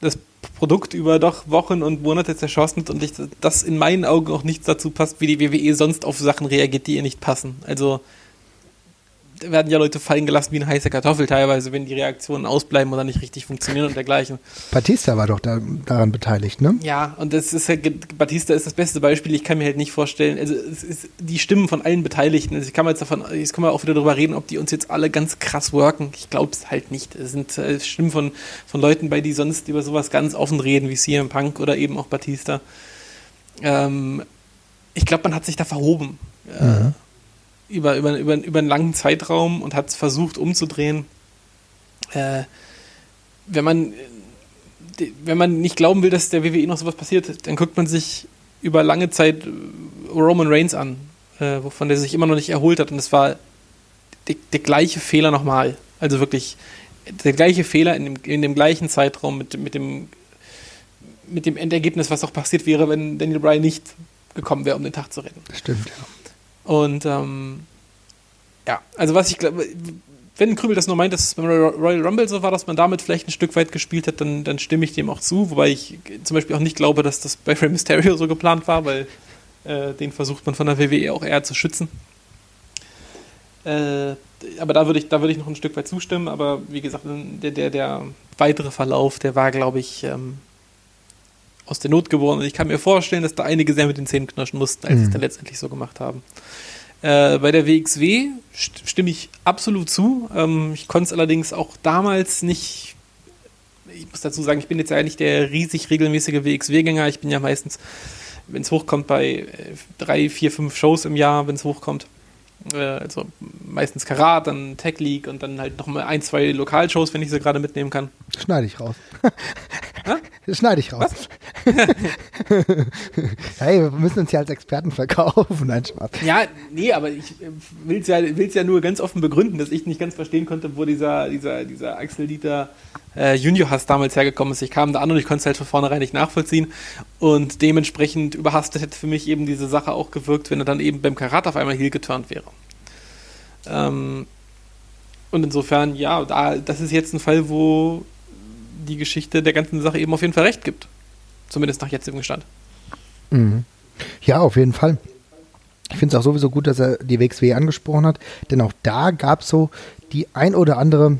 das Produkt über doch Wochen und Monate zerschossen und ich, das in meinen Augen auch nichts dazu passt, wie die WWE sonst auf Sachen reagiert, die ihr nicht passen. Also werden ja Leute fallen gelassen wie eine heiße Kartoffel teilweise, wenn die Reaktionen ausbleiben oder nicht richtig funktionieren und dergleichen. Batista war doch da, daran beteiligt, ne? Ja, und das ist halt, Batista ist das beste Beispiel. Ich kann mir halt nicht vorstellen, also es ist die Stimmen von allen Beteiligten. Also ich kann mal jetzt davon, jetzt können wir auch wieder darüber reden, ob die uns jetzt alle ganz krass worken. Ich glaube es halt nicht. Es sind äh, Stimmen von, von Leuten bei, die sonst über sowas ganz offen reden, wie CM Punk oder eben auch Batista. Ähm, ich glaube, man hat sich da verhoben. Äh, mhm. Äh, über, über, über, über einen langen Zeitraum und hat es versucht umzudrehen. Äh, wenn man wenn man nicht glauben will, dass der WWE noch sowas passiert, dann guckt man sich über lange Zeit Roman Reigns an, äh, wovon der sich immer noch nicht erholt hat. Und es war der, der gleiche Fehler nochmal. Also wirklich der gleiche Fehler in dem, in dem gleichen Zeitraum mit, mit, dem, mit dem Endergebnis, was auch passiert wäre, wenn Daniel Bryan nicht gekommen wäre, um den Tag zu retten. Stimmt, ja. Und ähm, ja, also was ich glaube, wenn Krümel das nur meint, dass es beim Royal Rumble so war, dass man damit vielleicht ein Stück weit gespielt hat, dann, dann stimme ich dem auch zu. Wobei ich zum Beispiel auch nicht glaube, dass das bei Rey Mysterio so geplant war, weil äh, den versucht man von der WWE auch eher zu schützen. Äh, aber da würde ich, da ich noch ein Stück weit zustimmen. Aber wie gesagt, der, der, der weitere Verlauf, der war, glaube ich, ähm, aus der Not geboren. Und ich kann mir vorstellen, dass da einige sehr mit den Zähnen knirschen mussten, als mhm. sie es dann letztendlich so gemacht haben. Äh, bei der WXW st stimme ich absolut zu. Ähm, ich konnte es allerdings auch damals nicht. Ich muss dazu sagen, ich bin jetzt ja nicht der riesig regelmäßige WXW-Gänger. Ich bin ja meistens, wenn es hochkommt, bei äh, drei, vier, fünf Shows im Jahr, wenn es hochkommt. Äh, also meistens Karat, dann Tech League und dann halt noch mal ein, zwei Lokalshows, wenn ich sie gerade mitnehmen kann. Schneide ich raus. Das schneide ich raus. hey, wir müssen uns ja als Experten verkaufen. Nein, Spaß. Ja, nee, aber ich äh, will es ja, will's ja nur ganz offen begründen, dass ich nicht ganz verstehen konnte, wo dieser, dieser, dieser Axel Dieter äh, Junior Hass damals hergekommen ist. Ich kam da an und ich konnte es halt von vornherein nicht nachvollziehen. Und dementsprechend überhastet hätte für mich eben diese Sache auch gewirkt, wenn er dann eben beim Karat auf einmal heel geturnt wäre. Ähm, und insofern, ja, da, das ist jetzt ein Fall, wo die Geschichte der ganzen Sache eben auf jeden Fall recht gibt. Zumindest nach jetzigem Stand. Mhm. Ja, auf jeden Fall. Ich finde es auch sowieso gut, dass er die WXW angesprochen hat, denn auch da gab es so die ein oder andere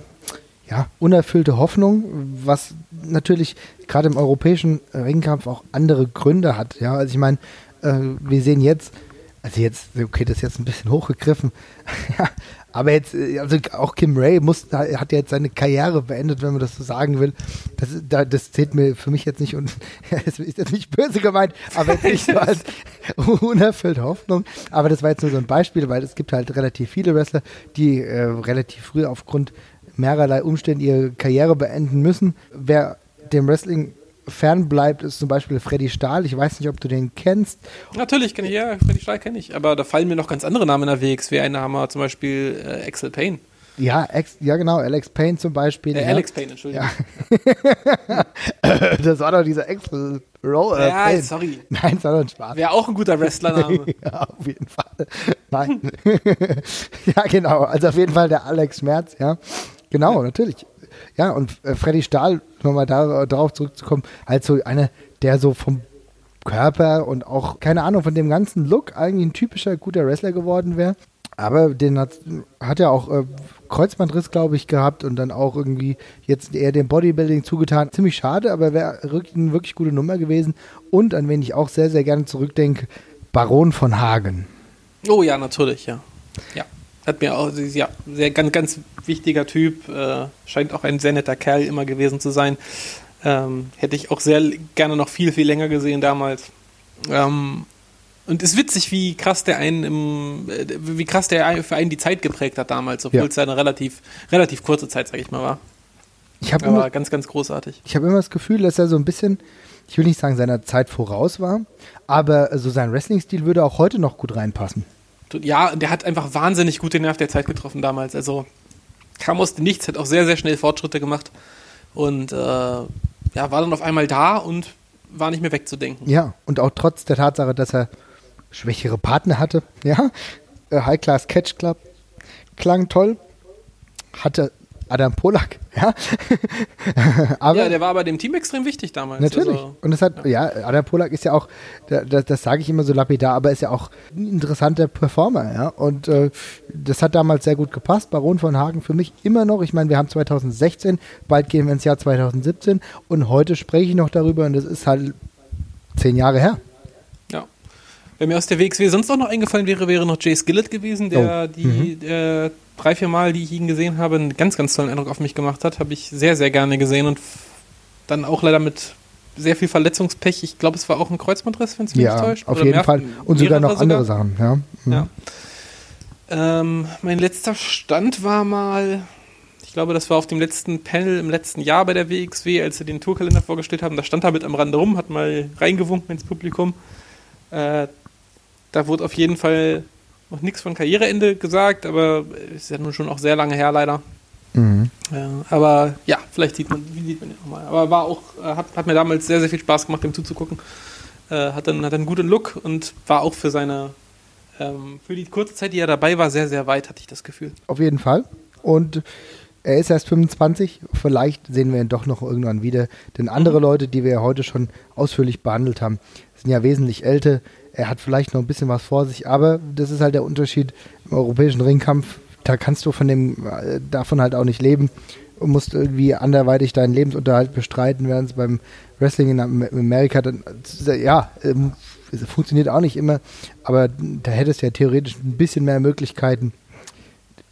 ja, unerfüllte Hoffnung, was natürlich gerade im europäischen Ringkampf auch andere Gründe hat. Ja, also ich meine, äh, wir sehen jetzt, also jetzt, okay, das ist jetzt ein bisschen hochgegriffen, ja, aber jetzt, äh, also auch Kim Ray muss, hat ja jetzt seine Karriere beendet, wenn man das so sagen will. Das, das zählt mir für mich jetzt nicht und es ist jetzt nicht böse gemeint, aber jetzt nicht so als unerfüllte Hoffnung. Aber das war jetzt nur so ein Beispiel, weil es gibt halt relativ viele Wrestler, die äh, relativ früh aufgrund mehrerlei Umstände ihre Karriere beenden müssen. Wer dem Wrestling fernbleibt, ist zum Beispiel Freddy Stahl. Ich weiß nicht, ob du den kennst. Natürlich kenne ich, ja, Freddy Stahl kenne ich. Aber da fallen mir noch ganz andere Namen in der ein. Name zum Beispiel äh, Axel Payne. Ja, ex, ja, genau, Alex Payne zum Beispiel. Äh, ja. Alex Payne, Entschuldigung. Ja. das war doch dieser Axel Roll. Äh, ja, Payne. sorry. Nein, das war doch ein Spaß. Wäre auch ein guter Wrestlername. ja, auf jeden Fall. Nein. ja, genau. Also auf jeden Fall der Alex Merz, ja. Genau, natürlich. Ja, und äh, Freddy Stahl, nochmal da, darauf zurückzukommen, halt so einer, der so vom Körper und auch, keine Ahnung, von dem ganzen Look eigentlich ein typischer guter Wrestler geworden wäre. Aber den hat, hat er auch äh, Kreuzbandriss, glaube ich, gehabt und dann auch irgendwie jetzt eher dem Bodybuilding zugetan. Ziemlich schade, aber wäre eine wirklich gute Nummer gewesen. Und an wen ich auch sehr, sehr gerne zurückdenke, Baron von Hagen. Oh ja, natürlich, ja. Ja hat mir auch, ja, sehr ganz, ganz wichtiger Typ, äh, scheint auch ein sehr netter Kerl immer gewesen zu sein. Ähm, hätte ich auch sehr gerne noch viel, viel länger gesehen damals. Ähm, und es ist witzig, wie krass der einen im, äh, wie krass der für einen die Zeit geprägt hat damals, obwohl ja. es eine relativ, relativ kurze Zeit, sag ich mal, war. Ich Aber immer, ganz, ganz großartig. Ich habe immer das Gefühl, dass er so ein bisschen, ich will nicht sagen, seiner Zeit voraus war, aber so sein Wrestling-Stil würde auch heute noch gut reinpassen ja, der hat einfach wahnsinnig gut den Nerv der Zeit getroffen damals. Also kam aus dem Nichts, hat auch sehr, sehr schnell Fortschritte gemacht und äh, ja, war dann auf einmal da und war nicht mehr wegzudenken. Ja, und auch trotz der Tatsache, dass er schwächere Partner hatte, ja, äh, High Class Catch Club, klang toll, hatte Adam Polak, ja. aber, ja, der war bei dem Team extrem wichtig damals. Natürlich. Also, und das hat, ja. ja, Adam Polak ist ja auch, das, das sage ich immer so lapidar, aber ist ja auch ein interessanter Performer, ja. Und äh, das hat damals sehr gut gepasst. Baron von Hagen für mich immer noch. Ich meine, wir haben 2016, bald gehen wir ins Jahr 2017 und heute spreche ich noch darüber und das ist halt zehn Jahre her. Wenn mir aus der WXW sonst auch noch eingefallen wäre, wäre noch Jay Skillett gewesen, der oh. die mhm. äh, drei, vier Mal, die ich ihn gesehen habe, einen ganz, ganz tollen Eindruck auf mich gemacht hat. Habe ich sehr, sehr gerne gesehen und dann auch leider mit sehr viel Verletzungspech. Ich glaube, es war auch ein Kreuzbandriss, wenn es mich ja, nicht täuscht. Auf Oder jeden mehr, Fall. Und sogar noch sogar. andere Sachen, ja. Mhm. ja. Ähm, mein letzter Stand war mal, ich glaube, das war auf dem letzten Panel im letzten Jahr bei der WXW, als sie den Tourkalender vorgestellt haben. Da stand er mit am Rande rum, hat mal reingewunken ins Publikum. Äh, da wurde auf jeden Fall noch nichts von Karriereende gesagt, aber ist ja nun schon auch sehr lange her, leider. Mhm. Ja, aber ja, vielleicht sieht man, wie sieht man ihn nochmal. Aber war auch, äh, hat, hat mir damals sehr, sehr viel Spaß gemacht, dem zuzugucken. Äh, hat, dann, hat einen guten Look und war auch für seine, ähm, für die kurze Zeit, die er dabei war, sehr, sehr weit, hatte ich das Gefühl. Auf jeden Fall. Und er ist erst 25, vielleicht sehen wir ihn doch noch irgendwann wieder. Denn andere. Leute, die wir ja heute schon ausführlich behandelt haben, sind ja wesentlich älter er hat vielleicht noch ein bisschen was vor sich, aber das ist halt der Unterschied im europäischen Ringkampf. Da kannst du von dem, äh, davon halt auch nicht leben und musst irgendwie anderweitig deinen Lebensunterhalt bestreiten, während es beim Wrestling in Amerika dann, ja, ähm, funktioniert auch nicht immer, aber da hättest du ja theoretisch ein bisschen mehr Möglichkeiten.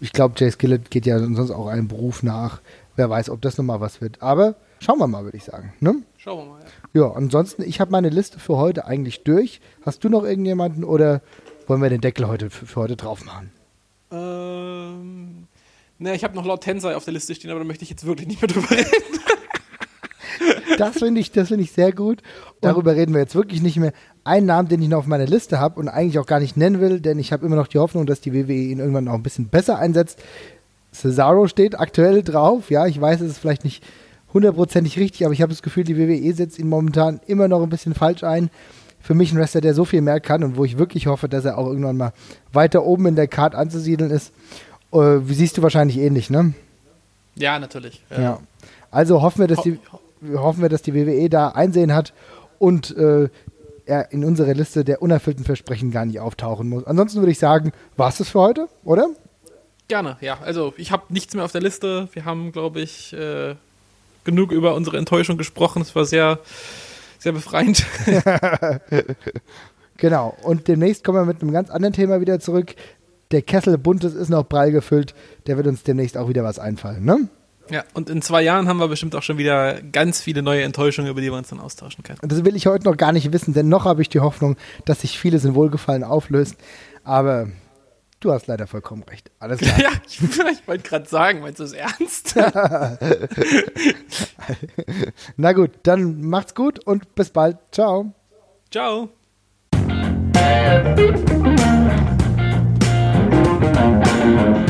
Ich glaube, Jay Skillett geht ja sonst auch einem Beruf nach. Wer weiß, ob das nochmal was wird. Aber schauen wir mal, würde ich sagen. Ne? Schauen wir mal, ja. Ja, ansonsten, ich habe meine Liste für heute eigentlich durch. Hast du noch irgendjemanden oder wollen wir den Deckel heute für, für heute drauf machen? Ähm, ne, ich habe noch Lord Tensei auf der Liste stehen, aber da möchte ich jetzt wirklich nicht mehr drüber reden. das finde ich, find ich sehr gut. Darüber reden wir jetzt wirklich nicht mehr. Ein Namen, den ich noch auf meiner Liste habe und eigentlich auch gar nicht nennen will, denn ich habe immer noch die Hoffnung, dass die WWE ihn irgendwann auch ein bisschen besser einsetzt. Cesaro steht aktuell drauf. Ja, ich weiß, es ist vielleicht nicht hundertprozentig richtig, aber ich habe das Gefühl, die WWE setzt ihn momentan immer noch ein bisschen falsch ein. Für mich ein Wrestler, der so viel mehr kann und wo ich wirklich hoffe, dass er auch irgendwann mal weiter oben in der Card anzusiedeln ist. Äh, wie siehst du wahrscheinlich ähnlich, ne? Ja, natürlich. Ja. ja. Also hoffen wir, dass die, hoffen wir, dass die WWE da Einsehen hat und äh, er in unserer Liste der unerfüllten Versprechen gar nicht auftauchen muss. Ansonsten würde ich sagen, war es das für heute, oder? Gerne, ja. Also ich habe nichts mehr auf der Liste. Wir haben, glaube ich, äh, genug über unsere Enttäuschung gesprochen. Es war sehr, sehr befreiend. genau. Und demnächst kommen wir mit einem ganz anderen Thema wieder zurück. Der Kessel Buntes ist noch prall gefüllt. Der wird uns demnächst auch wieder was einfallen, ne? Ja, und in zwei Jahren haben wir bestimmt auch schon wieder ganz viele neue Enttäuschungen, über die wir uns dann austauschen können. Das will ich heute noch gar nicht wissen, denn noch habe ich die Hoffnung, dass sich vieles in Wohlgefallen auflöst. Aber Du hast leider vollkommen recht. Alles klar. Ja, ich, ich wollte gerade sagen, meinst du es ernst? Na gut, dann macht's gut und bis bald. Ciao. Ciao. Thank